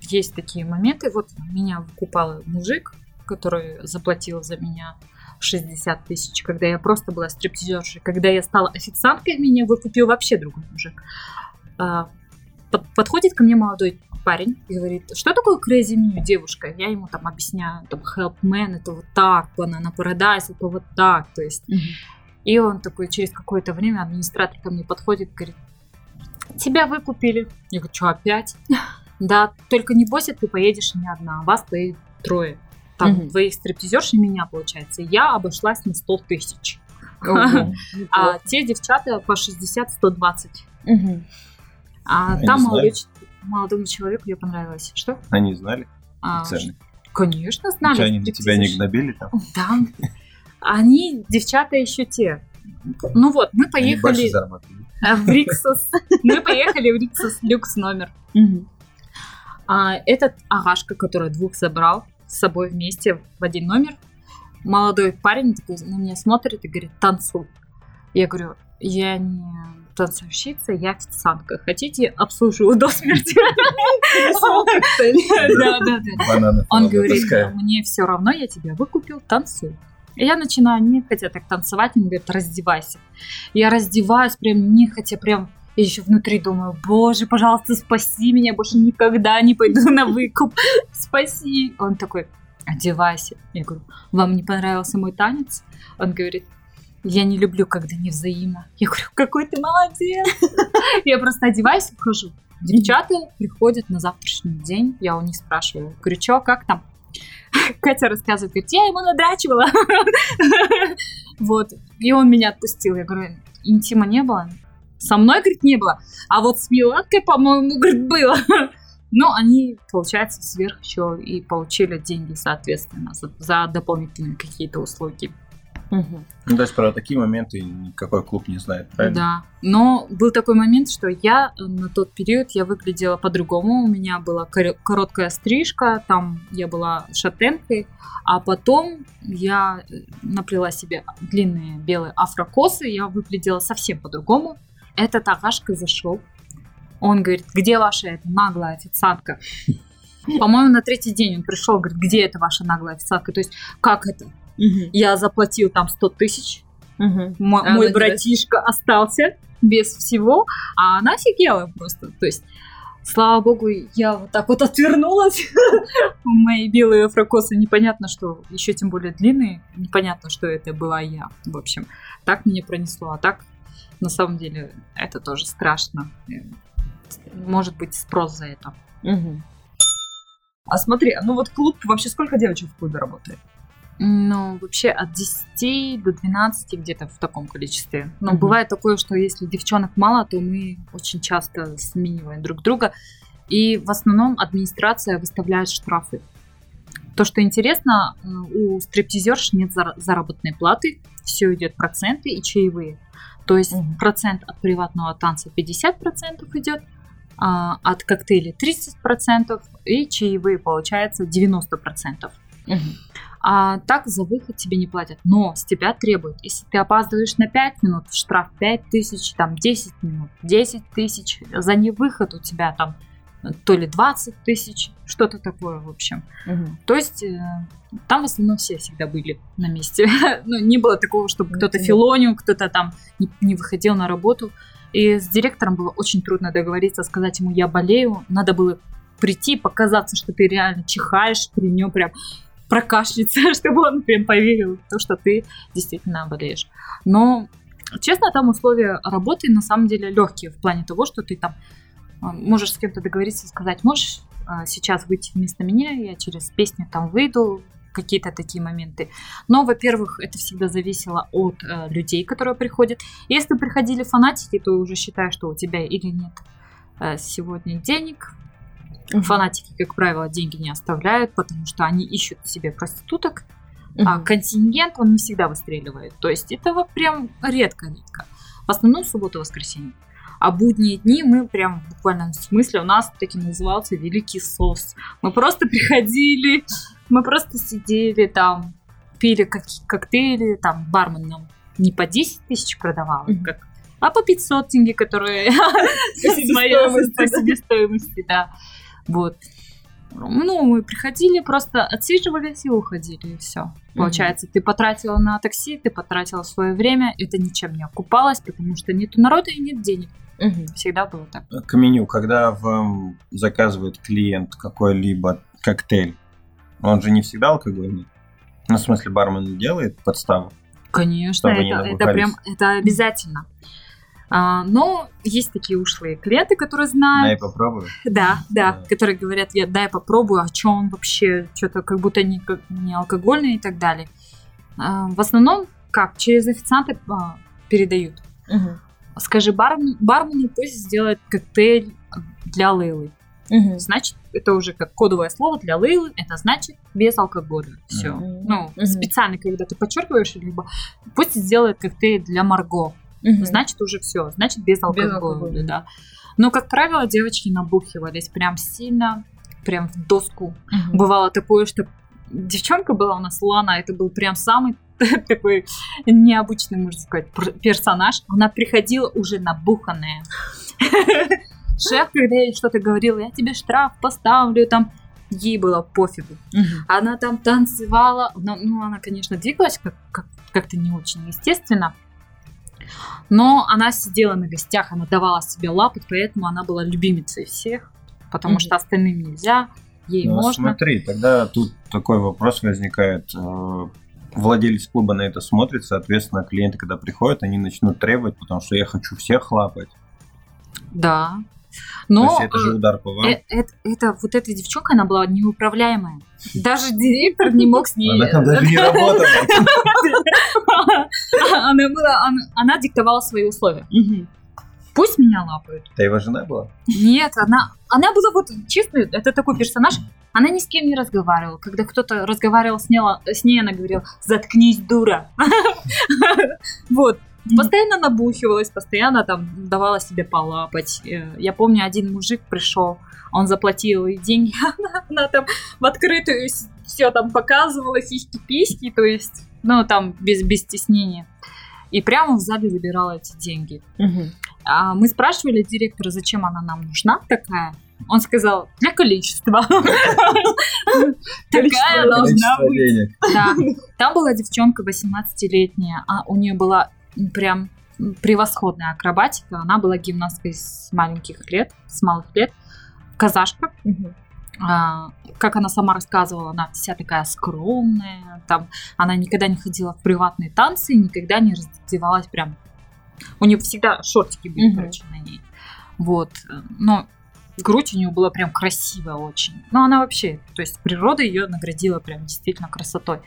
Есть такие моменты. Вот меня выкупал мужик, который заплатил за меня 60 тысяч, когда я просто была стриптизершей. Когда я стала официанткой, меня выкупил вообще другой мужик. А, под- подходит ко мне молодой парень и говорит, что такое crazy menu, девушка? Я ему там объясняю, там help man, это вот так, banana paradise, это вот так, то есть. И он такой через какое-то время, администратор ко мне подходит, говорит, тебя выкупили. Я говорю, что опять? Да, только не бойся, ты поедешь не одна, вас поедет трое. Там Мгм. двоих стриптизерш и меня, получается. Я обошлась на 100 тысяч. А те девчата по 60-120. Мгм. А там молодому человеку я понравилась. Что? Они знали А, цены. Конечно, знали. Они на тебя не гнобили там? Да. Они, девчата, еще те. Ну вот, мы поехали а, в Риксос. Мы поехали в Риксос люкс номер. А этот агашка, который двух забрал, с собой вместе в один номер. Молодой парень такой на меня смотрит и говорит, танцуй. Я говорю, я не танцовщица, я официантка. Хотите, обслуживаю до смерти? Да, да, да. Бананы Он говорит, мне все равно, я тебя выкупил, танцуй. И я начинаю нехотя так танцевать, он говорит, раздевайся. Я раздеваюсь прям нехотя, прям и еще внутри думаю, боже, пожалуйста, спаси меня, больше никогда не пойду на выкуп, спаси. Он такой, одевайся. Я говорю, вам не понравился мой танец? Он говорит, я не люблю, когда не взаимно. Я говорю, какой ты молодец. Я просто одеваюсь и вхожу. Девчата приходят на завтрашний день, я у них спрашиваю, говорю, что, как там? Катя рассказывает, говорит, я ему надрачивала. Вот. И он меня отпустил. Я говорю, интима не было? Со мной, говорит, не было. А вот с Миланкой, по-моему, говорит, было. Но они, получается, сверх еще и получили деньги, соответственно, за, за дополнительные какие-то услуги. Мгм. Ну, то есть про такие моменты никакой клуб не знает, правильно? Да. Но был такой момент, что я э, на тот период я выглядела по-другому. У меня была коро- короткая стрижка, там я была шатенкой, а потом я э, наплела себе длинные белые афрокосы, я выглядела совсем по-другому. Этот Агашка зашел. Он говорит, где ваша эта наглая официантка? По-моему, на третий день он пришел, говорит, где эта ваша наглая официантка? То есть, как это? Я заплатил там 100 тысяч, А мой она братишка остался без всего, а она офигела просто. То есть, слава богу, я вот так вот отвернулась. Мои белые афрокосы непонятно, что еще тем более длинные, непонятно, что это была я. В общем, так меня пронесло. А так, на самом деле, это тоже страшно. Может быть, спрос за это. Мгм. А смотри, ну вот клуб, вообще сколько девочек в клубе работает? Ну, вообще от 10 до 12 где-то в таком количестве. Но Мгм. бывает такое, что если девчонок мало, то мы очень часто смениваем друг друга. И в основном администрация выставляет штрафы. То, что интересно, э, у стриптизерш нет зар- заработной платы, все идет проценты и чаевые. То есть Мгм. процент от приватного танца 50% идет, а от коктейлей 30% и чаевые получается 90%. А так за выход тебе не платят. Но с тебя требуют. Если ты опаздываешь на 5 минут, штраф 5 тысяч, там 10 минут, 10 тысяч. За невыход у тебя там то ли 20 тысяч, что-то такое, в общем. Мгм. То есть э, там в основном все всегда были на месте. ну, не было такого, чтобы Ну, кто-то филонил, кто-то там не, не выходил на работу. И с директором было очень трудно договориться, сказать ему, я болею. Надо было прийти, показаться, что ты реально чихаешь, при нем прям прокашляться, чтобы он прям поверил в то, что ты действительно болеешь. Но, честно, там условия работы на самом деле легкие в плане того, что ты там можешь с кем-то договориться, сказать, можешь а, сейчас выйти вместо меня, я через песню там выйду, какие-то такие моменты. Но, во-первых, это всегда зависело от э, людей, которые приходят. Если приходили фанатики, то уже считай, что у тебя или нет э, сегодня денег. Фанатики, как правило, деньги не оставляют, потому что они ищут себе проституток, а Мгм. контингент он не всегда выстреливает. То есть этого прям редко-редко. В основном суббота воскресенье. А будние дни мы прям в буквальном смысле, у нас таки назывался Великий Сос. Мы просто приходили, мы просто сидели там, пили как- коктейли, там бармен нам не по 10 тысяч продавал, Мгм. как, а по 500 тенге, которые по себестоимости, да. Вот. Ну, мы приходили, просто отсиживались и уходили, и все. Получается, ты потратила на такси, ты потратила свое время, это ничем не окупалось, потому что нету народа и нет денег. Мгм. Всегда было так. К меню, когда вам заказывает клиент какой-либо коктейль, он же не всегда алкогольный. Ну, в смысле, бармен делает подставу. Конечно, Чтобы не это, это прям это обязательно. А, но есть такие ушлые клиенты, которые Дай знают, попробую. да, да, Да. которые говорят, я дай попробую, а что он вообще, что-то как будто не, не алкогольный и так далее. А, в основном, как, через официанта а, передают. Мгм. Скажи бармен, бармену, пусть сделает коктейль для Лейлы. Мгм. Значит, это уже как кодовое слово для Лейлы, это значит без алкоголя. Все. Мгм. Ну, Мгм. специально, когда ты подчеркиваешь, либо пусть сделает коктейль для Марго. Мгм. Значит, уже все. Значит, без алкоголя, алкоголя. да. Но, как правило, девочки набухивались прям сильно, прям в доску. Мгм. Бывало такое, что девчонка была у нас, Лана, это был прям самый такой необычный, можно сказать, персонаж. Она приходила уже набуханная. Шеф, когда ей что-то говорил, я тебе штраф поставлю, там, ей было пофигу. Она там танцевала, ну, ну, она, конечно, двигалась как, как, как-то не очень естественно, но она сидела на гостях, она давала себе лапы, поэтому она была любимицей всех, потому что остальным нельзя, ей Ну, можно. Смотри, тогда тут такой вопрос возникает. э, Владелец клуба на это смотрит, соответственно, клиенты, когда приходят, они начнут требовать, потому что я хочу всех лапать. Да. То Но есть это же э, удар по вам. э, это, это- вот эта девчонка, она была неуправляемая. Даже директор не мог с ней... Она там даже не работала. Она диктовала свои условия. Пусть меня лапают. Это его жена была? Нет, она, она была вот честно, это такой персонаж. Она ни с кем не разговаривала. Когда кто-то разговаривал с ней, с ней она говорила: "Заткнись, дура". Вот. Постоянно набухивалась, постоянно там давала себе полапать. Э, Я помню, один мужик пришел, он заплатил ей деньги, она, она там в открытую все там показывала, сиськи-письки, то есть, ну, там, без, без стеснения. И прямо в зале забирала эти деньги. А мы спрашивали директора, зачем она нам нужна такая. Он сказал, для количества. Такая должна быть. Да. Там была девчонка 18-летняя, а у нее была прям превосходная акробатика. Она была гимнасткой с маленьких лет, с малых лет. Казашка. А, как она сама рассказывала, она вся такая скромная. Там она никогда не ходила в приватные танцы, и никогда не раздевалась прям. У нее всегда шортики были, Мгм. короче, на ней. Вот. Но грудь у нее была прям красивая очень. Но она вообще, то есть природа ее наградила прям действительно красотой.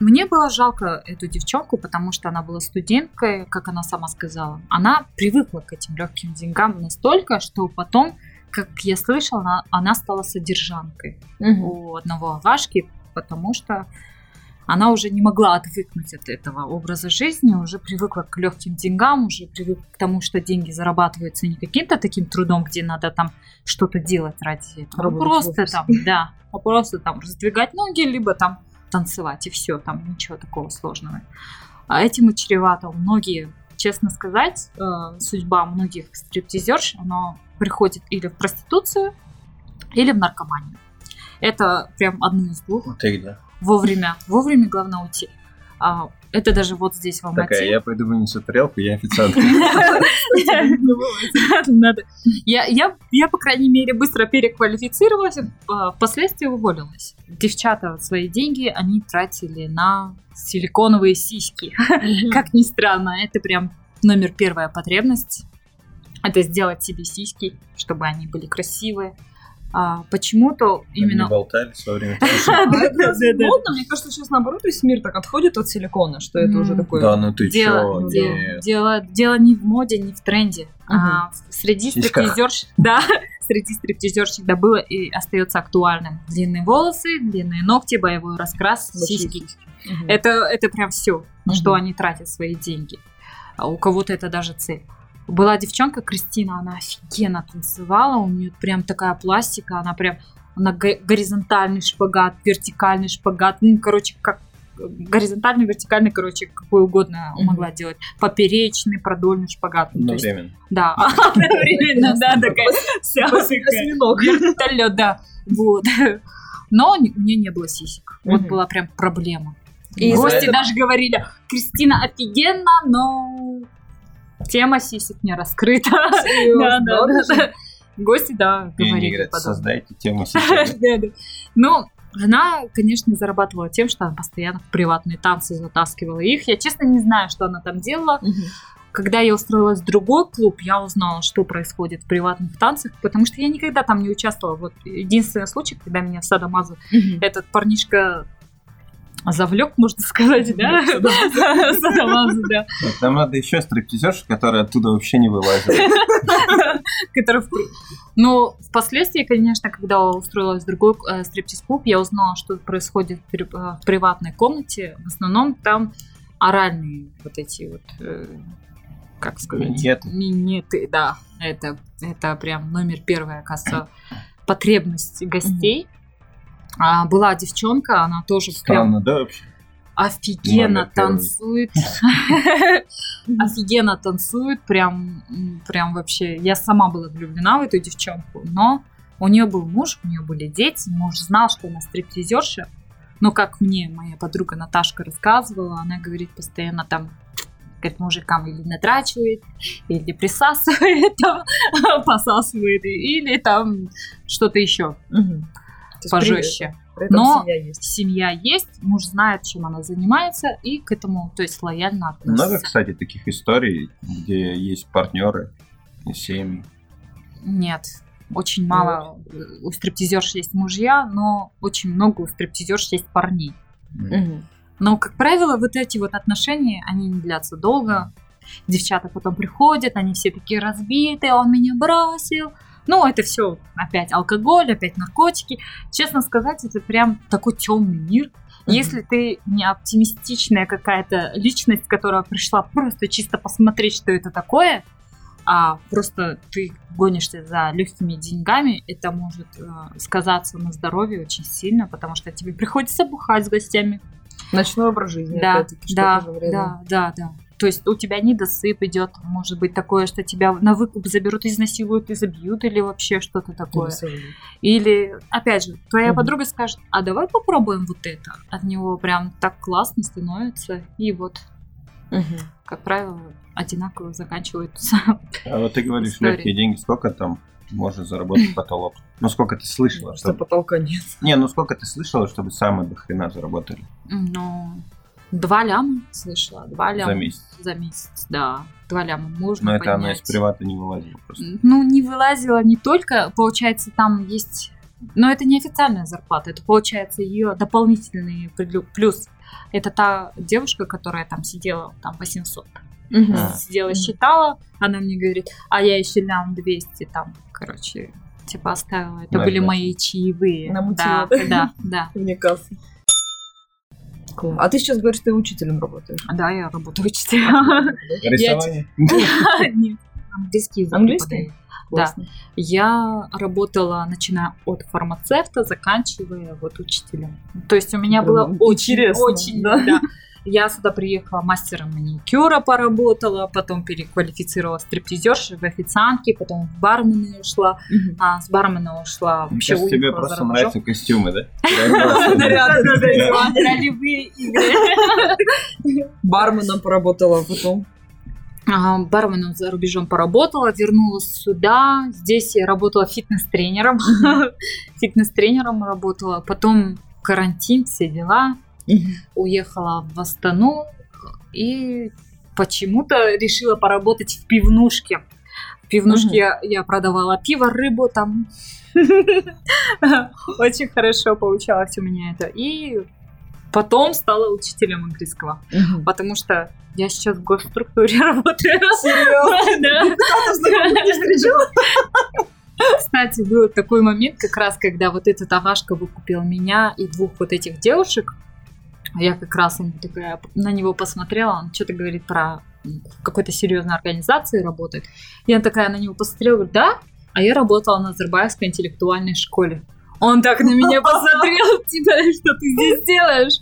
Мне было жалко эту девчонку, потому что она была студенткой, как она сама сказала. Она привыкла к этим легким деньгам настолько, что потом, как я слышала, она, она стала содержанкой у одного агашки, потому что она уже не могла отвыкнуть от этого образа жизни, уже привыкла к легким деньгам, уже привыкла к тому, что деньги зарабатываются не каким-то таким трудом, где надо там что-то делать ради этого. а Работать в просто там, да, а просто там раздвигать ноги, либо там танцевать, и все, там ничего такого сложного. А этим и чревато. Многие, честно сказать, э, судьба многих стриптизерш, она приходит или в проституцию, или в наркоманию. Это прям одно из двух. Ты где? Вовремя. Вовремя главное уйти. А, это даже вот здесь в Такая, я пойду вынесу тарелку, я официантка. Надо. Я, я, я, по крайней мере, быстро переквалифицировалась, а, впоследствии уволилась. Девчата свои деньги они тратили на силиконовые сиськи. Как ни странно, это прям номер первая потребность. Это сделать себе сиськи, чтобы они были красивые. А, почему-то именно... болтались во время модно? Мне кажется, сейчас наоборот весь мир так отходит от силикона, что это уже такое... Да, ну ты Дело, чё? дело, не в моде, не в тренде. А среди стриптизерш, да, среди стриптизерш всегда было и остается актуальным. Длинные волосы, длинные ногти, боевой раскрас, сиськи. Это, это прям все, на что они тратят свои деньги. А у кого-то это даже цель. Была девчонка Кристина, она офигенно танцевала, у нее прям такая пластика, она прям она го- горизонтальный шпагат, вертикальный шпагат, ну, короче, как горизонтальный, вертикальный, короче, какой угодно Мгм. могла делать. Поперечный, продольный шпагат. Одновременно. да, одновременно, да, такая вся вертолет, да, вот. Но у нее не было сисек. Вот была прям проблема. И гости даже говорили, Кристина офигенно, но тема сисек не раскрыта. Да, да, да. Гости, да, говорили создайте тему да. Ну, она, конечно, зарабатывала тем, что она постоянно в приватные танцы затаскивала их. Я, честно, не знаю, что она там делала. Когда я устроилась в другой клуб, я узнала, что происходит в приватных танцах, потому что я никогда там не участвовала. Вот единственный случай, когда меня в Садамазу этот парнишка завлек, можно сказать, да? Садамазу, да. Там надо еще стриптизерша, которая оттуда вообще не вылазит. Но впоследствии, конечно, когда устроилась в другой э, стриптиз-клуб, я узнала, что происходит в, при- в приватной комнате. В основном там оральные вот эти вот, э, как сказать? Минеты. Минеты, да. Это, это прям номер первый, оказывается, потребность гостей. А, была девчонка, она тоже прям Странно, да, вообще? офигенно первый. танцует. Офигенно танцует, прям, прям вообще. Я сама была влюблена в эту девчонку, но у нее был муж, у нее были дети, муж знал, что она стриптизерша. Но как мне моя подруга Наташка рассказывала, она говорит постоянно там говорит, мужикам или натрачивает, или присасывает, там, посасывает, или там что-то еще Мгм. То есть пожестче. При, при этом Но- семья есть. Семья есть, муж знает, чем она занимается, и к этому, то есть, лояльно относится. Много, кстати, таких историй, где есть партнеры и семьи. Нет, очень мало у стриптизерш есть мужья, но очень много у стриптизерш есть парней. Мгм. Но, как правило, вот эти вот отношения, они не длятся долго. Девчата потом приходят, они все такие разбитые, он меня бросил. Ну, это все опять алкоголь, опять наркотики. Честно сказать, это прям такой темный мир. Если ты не оптимистичная какая-то личность, которая пришла просто чисто посмотреть, что это такое, а просто ты гонишься за легкими деньгами, это может э, сказаться на здоровье очень сильно, потому что тебе приходится бухать с гостями. Ночной образ жизни, Да, опять-таки, да, да, да, да. То есть у тебя недосып идет, может быть такое, что тебя на выкуп заберут, изнасилуют и забьют, или вообще что-то такое. Или, опять же, твоя Мгм. подруга скажет, а давай попробуем вот это. От него прям так классно становится. И вот, Мгм. как правило, одинаково заканчиваются. А вот ты говоришь, Истории. легкие деньги, сколько там можно заработать потолок? Ну, сколько ты слышала? Что Что... потолка нет. Не, ну сколько ты слышала, чтобы самые до хрена заработали Ну, два ляма, слышала, два ляма. за месяц? За месяц, да. Два ляма можно Но это она из поднять. привата не вылазила просто. Ну, не вылазила не только, получается, там есть... Но это не официальная зарплата, это, получается, ее дополнительный плю- плюс. Это та девушка, которая там сидела, там 800. Мгм. А. Сидела, считала, она мне говорит, а я еще лям 200 там, короче, типа оставила. Это Да, были мои чаевые. Намутила, да, да? да, да. Вне кассы. Класс. А ты сейчас говоришь, ты учителем работаешь. Да, я работаю учителем. Рисование? Нет, английский язык Английский? Классно. Я работала, начиная от фармацевта, заканчивая вот учителем. То есть у меня было очень, очень, да? Я сюда приехала мастером маникюра поработала, потом переквалифицировалась в стриптизерши, в официантки, потом в бармены ушла, Мгм. а с бармена ушла вообще кажется, тебе просто рубежом. нравятся костюмы, да? Ролевые игры. Барменом поработала, потом. А, Барменом за рубежом поработала, вернулась сюда. Здесь я работала фитнес-тренером. Фитнес-тренером работала. Потом карантин, все дела. Уехала в Астану и почему-то решила поработать в пивнушке. В пивнушке Мгм. я, продавала пиво, рыбу там. Очень хорошо получалось у меня это. И потом стала учителем английского. Мгм. Потому что я сейчас в госструктуре работаю. Серьезно? Да. Кстати, был такой момент, как раз, когда вот этот Авашка выкупил меня и двух вот этих девушек. Я как раз ему такая на него посмотрела, он что-то говорит про какой-то серьезной организации работает. Я такая на него посмотрела, говорю, да? А я работала на Азербайджанской интеллектуальной школе. Он так на меня посмотрел, типа, что ты здесь делаешь?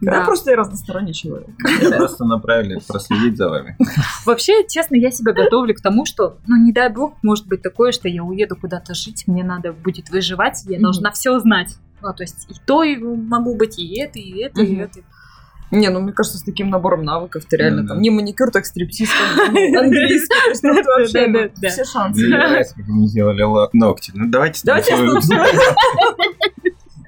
Да, просто я разносторонний человек. Меня просто направили проследить за вами. Вообще, честно, я себя готовлю к тому, что, ну, не дай бог, может быть такое, что я уеду куда-то жить, мне надо будет выживать, я должна все знать. Ну, то есть и то и могу быть, и это, и это, и это. Не, ну мне кажется, с таким набором навыков ты реально Да, там да. не маникюр, так стриптиз, английский, то есть, ну, это вообще Да, да, ну, да. все шансы. Мне нравится, как мы сделали ногти. Ну, давайте Давайте.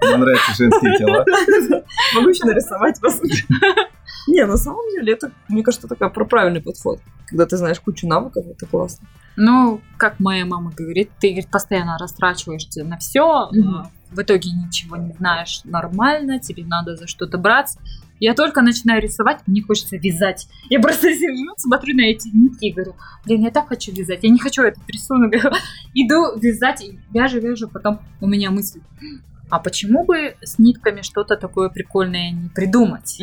Мне нравятся женские тела. Могу еще нарисовать вас. Не, на самом деле, это, мне кажется, такой про- правильный подход. Когда ты знаешь кучу навыков, это классно. Ну, как моя мама говорит, ты говорит, постоянно растрачиваешься на все, Мгм. в итоге ничего не знаешь нормально, тебе надо за что-то браться. Я только начинаю рисовать, мне хочется вязать. Я просто сижу, смотрю на эти нитки и говорю, блин, я так хочу вязать, я не хочу этот рисунок. Иду вязать, и вяжу, вяжу, потом у меня мысль, а почему бы с нитками что-то такое прикольное не придумать?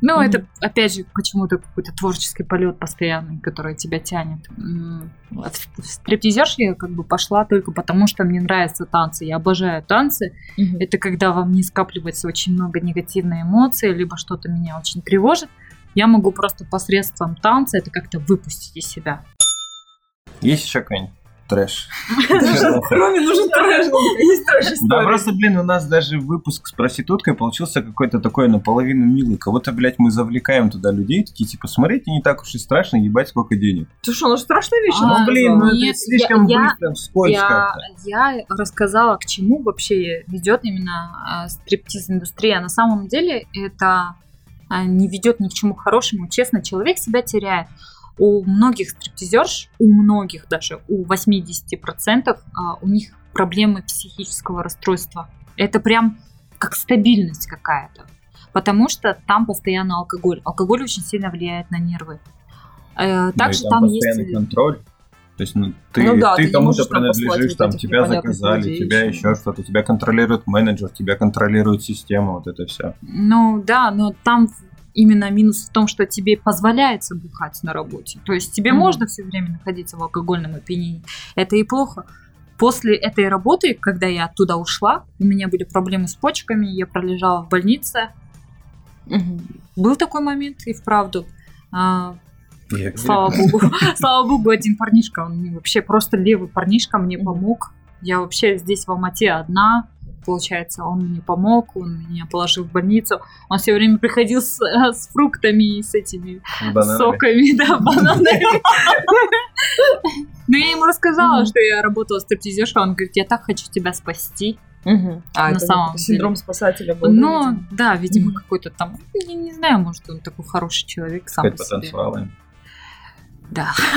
Ну, Мгм. это, опять же, почему-то какой-то творческий полет постоянный, который тебя тянет. В стриптизерш я как бы пошла только потому, что мне нравятся танцы. Я обожаю танцы. Мгм. Это когда во мне скапливается очень много негативной эмоции, либо что-то меня очень тревожит. Я могу просто посредством танца это как-то выпустить из себя. Есть еще какой-нибудь трэш? Кроме нужен трэш. Есть трэш Да, просто, блин, у нас даже выпуск с проституткой получился какой-то такой наполовину милый. Кого-то, блядь, мы завлекаем туда людей, такие, типа, смотрите, не так уж и страшно, ебать, сколько денег. Ты что, ну страшная вещь. А, Ну, блин, ну это слишком быстро, вскользь Я, рассказала, к чему вообще ведет именно э, стриптиз-индустрия. На самом деле это а, не ведет ни к чему хорошему. Честно, человек себя теряет. У многих стриптизерш, у многих даже, у 80% а, у них проблемы психического расстройства. Это прям как стабильность какая-то. Потому что там постоянно алкоголь. Алкоголь очень сильно влияет на нервы. Э, Ну, Также там там постоянный есть... контроль. То есть, ну, ты, Ну да, ты ты кому-то там принадлежишь, там тебя заказали, людей тебя еще что-то, тебя контролирует менеджер, тебя контролирует система, вот это все. Ну да, но там именно минус в том, что тебе позволяется бухать на работе. То есть тебе Мгм. можно все время находиться в алкогольном опьянении. Это и плохо. После этой работы, когда я оттуда ушла, у меня были проблемы с почками, я пролежала в больнице. Мгм. Был такой момент и вправду. А, Я слава богу, слава богу, один парнишка, он мне вообще просто левый парнишка мне помог. Я вообще здесь в Алмате одна, получается, он мне помог, он меня положил в больницу. Он все время приходил с, э, с фруктами и с этими бананами. соками, да, бананами. Ну, я ему рассказала, что я работала стриптизершей, он говорит, я так хочу тебя спасти. А, На самом синдром спасателя был. Но, видимо. да, видимо, какой-то там, я не знаю, может, он такой хороший человек сам по себе. потанцевала. Да.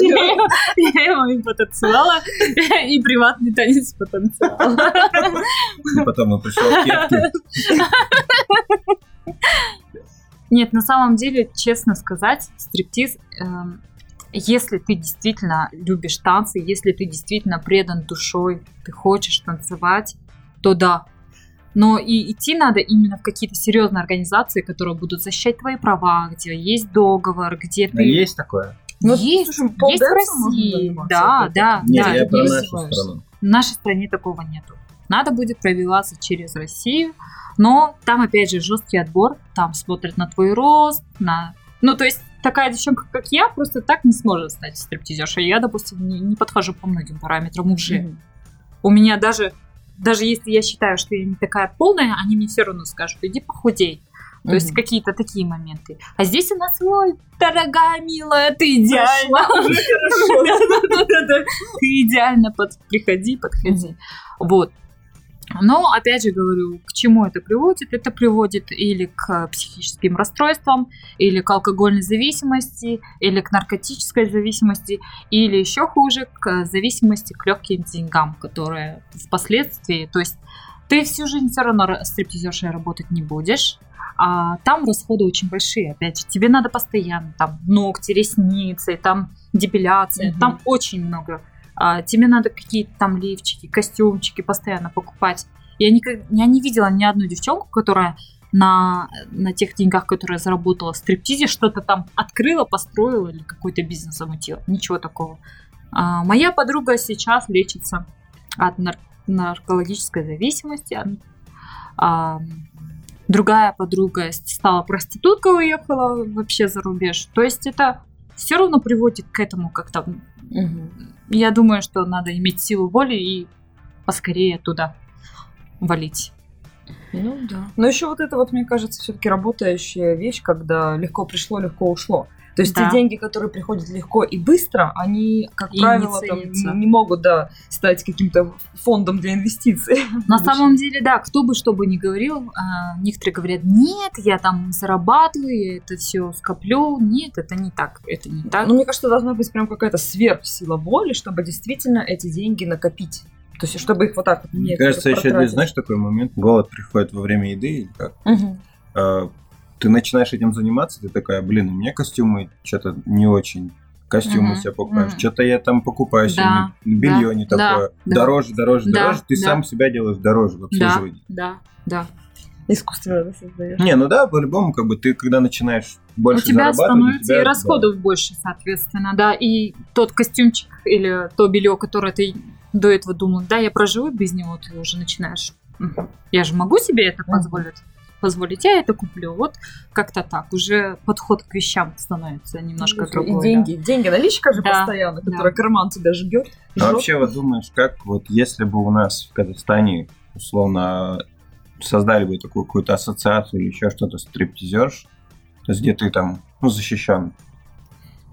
Я ему и потанцевала, и приватный танец потанцевала. И потом он пришел в кепке. Нет, на самом деле, честно сказать, стриптиз, эм, если ты действительно любишь танцы, если ты действительно предан душой, ты хочешь танцевать, то да. Но и идти надо именно в какие-то серьезные организации, которые будут защищать твои права, где есть договор, где ты... есть такое? Ну, есть, слушай, есть в России. Да, да, Нет, да. я про нашу страну. В нашей стране такого нету. Надо будет пробиваться через Россию, но там, опять же, жесткий отбор, там смотрят на твой рост, на... Ну, то есть, такая девчонка, как я, просто так не сможет стать стриптизершей. Я, допустим, не, не подхожу по многим параметрам уже. Мгм. У меня даже, даже если я считаю, что я не такая полная, они мне все равно скажут, иди похудей. То есть Мгм. какие-то такие моменты. А здесь у нас, ой, дорогая, милая, ты идеально. Да-да-да. Ты идеально приходи, подходи. Вот. Но, опять же говорю, к чему это приводит? Это приводит или к психическим расстройствам, или к алкогольной зависимости, или к наркотической зависимости, или еще хуже, к зависимости к легким деньгам, которые впоследствии, то есть ты всю жизнь все равно ра- стриптизершей работать не будешь, а там расходы очень большие, опять же, тебе надо постоянно, там, ногти, ресницы, там, депиляция, Мгм. там очень много. А, тебе надо какие-то там лифчики, костюмчики постоянно покупать. Я, никак, я не видела ни одну девчонку, которая на, на тех деньгах, которые заработала в стриптизе, что-то там открыла, построила или какой-то бизнес замутила. Ничего такого. А, моя подруга сейчас лечится от нар- наркологической зависимости. А, другая подруга стала проституткой, уехала вообще за рубеж. То есть это все равно приводит к этому как-то. Мгм. Я думаю, что надо иметь силу воли и поскорее туда валить. Ну да. Но еще вот это вот, мне кажется, все-таки работающая вещь, когда легко пришло, легко ушло. То есть Да. те деньги, которые приходят легко и быстро, они, как И не правило, там, ценятся. не могут да, стать каким-то фондом для инвестиций. На самом деле, да, кто бы что бы ни говорил, а, некоторые говорят, нет, я там зарабатываю, я это все скоплю. Нет, это не так, это не так. Ну, мне кажется, должна быть прям какая-то сверхсила воли, чтобы действительно эти деньги накопить. То есть, чтобы их вот так вот Мне не кажется, еще знаешь, такой момент, голод приходит во время еды, или как? Мгм. Ты начинаешь этим заниматься, ты такая, блин, у меня костюмы что-то не очень. Костюмы Мгм, себе покупаешь. мгм. Что-то я там покупаю Да, сегодня. Белье да, не да, такое. да. Дороже, дороже, Да, дороже. Ты да. сам себя делаешь дороже в Да, обслуживании. да, да. Искусственно это создаешь. Не, ну да, по-любому, как бы ты, когда начинаешь больше у тебя зарабатывать, у становится тебя, и расходов больше, соответственно, да. И тот костюмчик или то белье, которое ты до этого думал, да, я проживу без него, ты уже начинаешь. «Мгм, Я же могу себе это позволить. Позволить, я это куплю. Вот как-то так. Уже подход к вещам становится немножко другой. И да. деньги. Деньги, наличка же Да, постоянно, да. которая карман тебя жгет. Ну, вообще, вот думаешь, как вот если бы у нас в Казахстане, условно, создали бы такую какую-то ассоциацию или еще что-то стриптизерш, то есть где ты там, ну, защищен.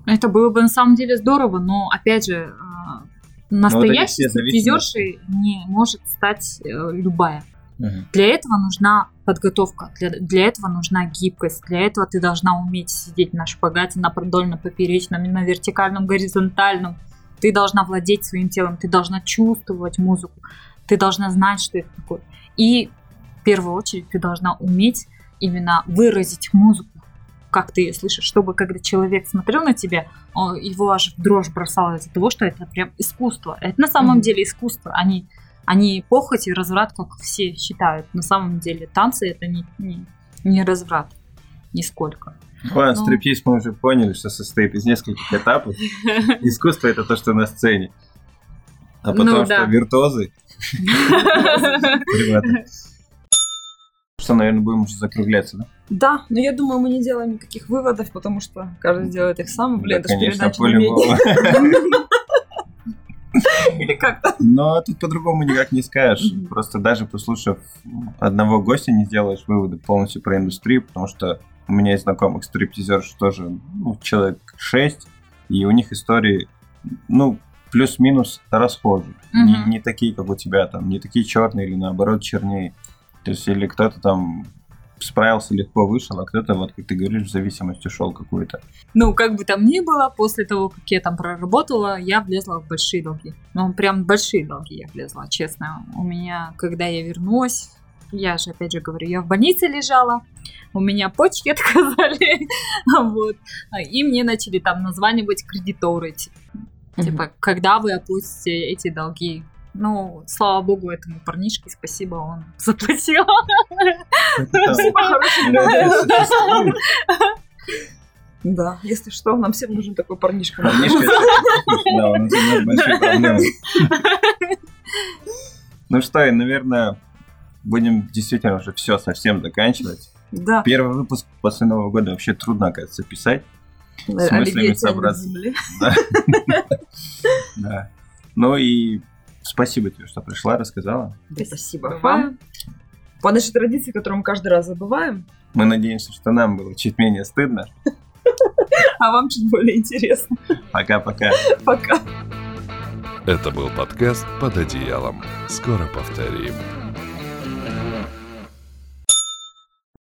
Это было бы на самом деле здорово, но опять же, а, Ну, вот стриптизершей не может стать э, любая. Для этого нужна подготовка, для, для этого нужна гибкость, для этого ты должна уметь сидеть на шпагате, на продольно-поперечном, на вертикальном, горизонтальном. Ты должна владеть своим телом, ты должна чувствовать музыку, ты должна знать, что это такое. И в первую очередь ты должна уметь именно выразить музыку, как ты ее слышишь, чтобы когда человек смотрел на тебя, его аж в дрожь бросало из-за того, что это прям искусство. Это на самом Мгм. деле искусство, а не они похоть и разврат, как все считают. На самом деле танцы это не, не, не разврат. Нисколько. Ладно, Ну. стриптиз мы уже поняли, что состоит из нескольких этапов. Искусство это то, что на сцене. А потом Ну, что, да. виртуозы? Что, наверное, будем уже закругляться, да? Да, но я думаю, мы не делаем никаких выводов, потому что каждый делает их сам. Блин, это Да, конечно, по-любому. как-то. Но тут по-другому никак не скажешь. Просто даже послушав одного гостя, не сделаешь выводы полностью про индустрию, потому что у меня есть знакомых стриптизерш тоже ну, человек 6, и у них истории, ну, плюс-минус расхожие. Не, Мгм. не такие, как у тебя, там, не такие черные или наоборот чернее. То есть, или кто-то там справился легко вышел, а кто-то, вот как ты говоришь, в зависимость ушел какую-то. Ну, как бы там ни было, после того, как я там проработала, я влезла в большие долги. Ну, прям большие долги я влезла, честно. У меня, когда я вернулась, я же, опять же говорю, я в больнице лежала, у меня почки отказали, вот. И мне начали там названивать кредиторы, ти- типа, когда вы оплатите эти долги? Ну, слава богу, этому парнишке спасибо, он заплатил. Да, если что, нам всем нужен такой парнишка. Парнишка, да, у нас большие проблемы. Ну что, и, наверное, будем действительно уже все совсем заканчивать. Да, Первый выпуск после Нового года вообще трудно, оказывается, писать. Оливье мыслями собраться. с. Да. Ну и спасибо тебе, что пришла, рассказала. Да, Спасибо вам. По нашей традиции, которую мы каждый раз забываем, Мы надеемся, что нам было чуть менее стыдно. а вам чуть более интересно. Пока-пока. Пока. Это был подкаст «Под одеялом». Скоро повторим.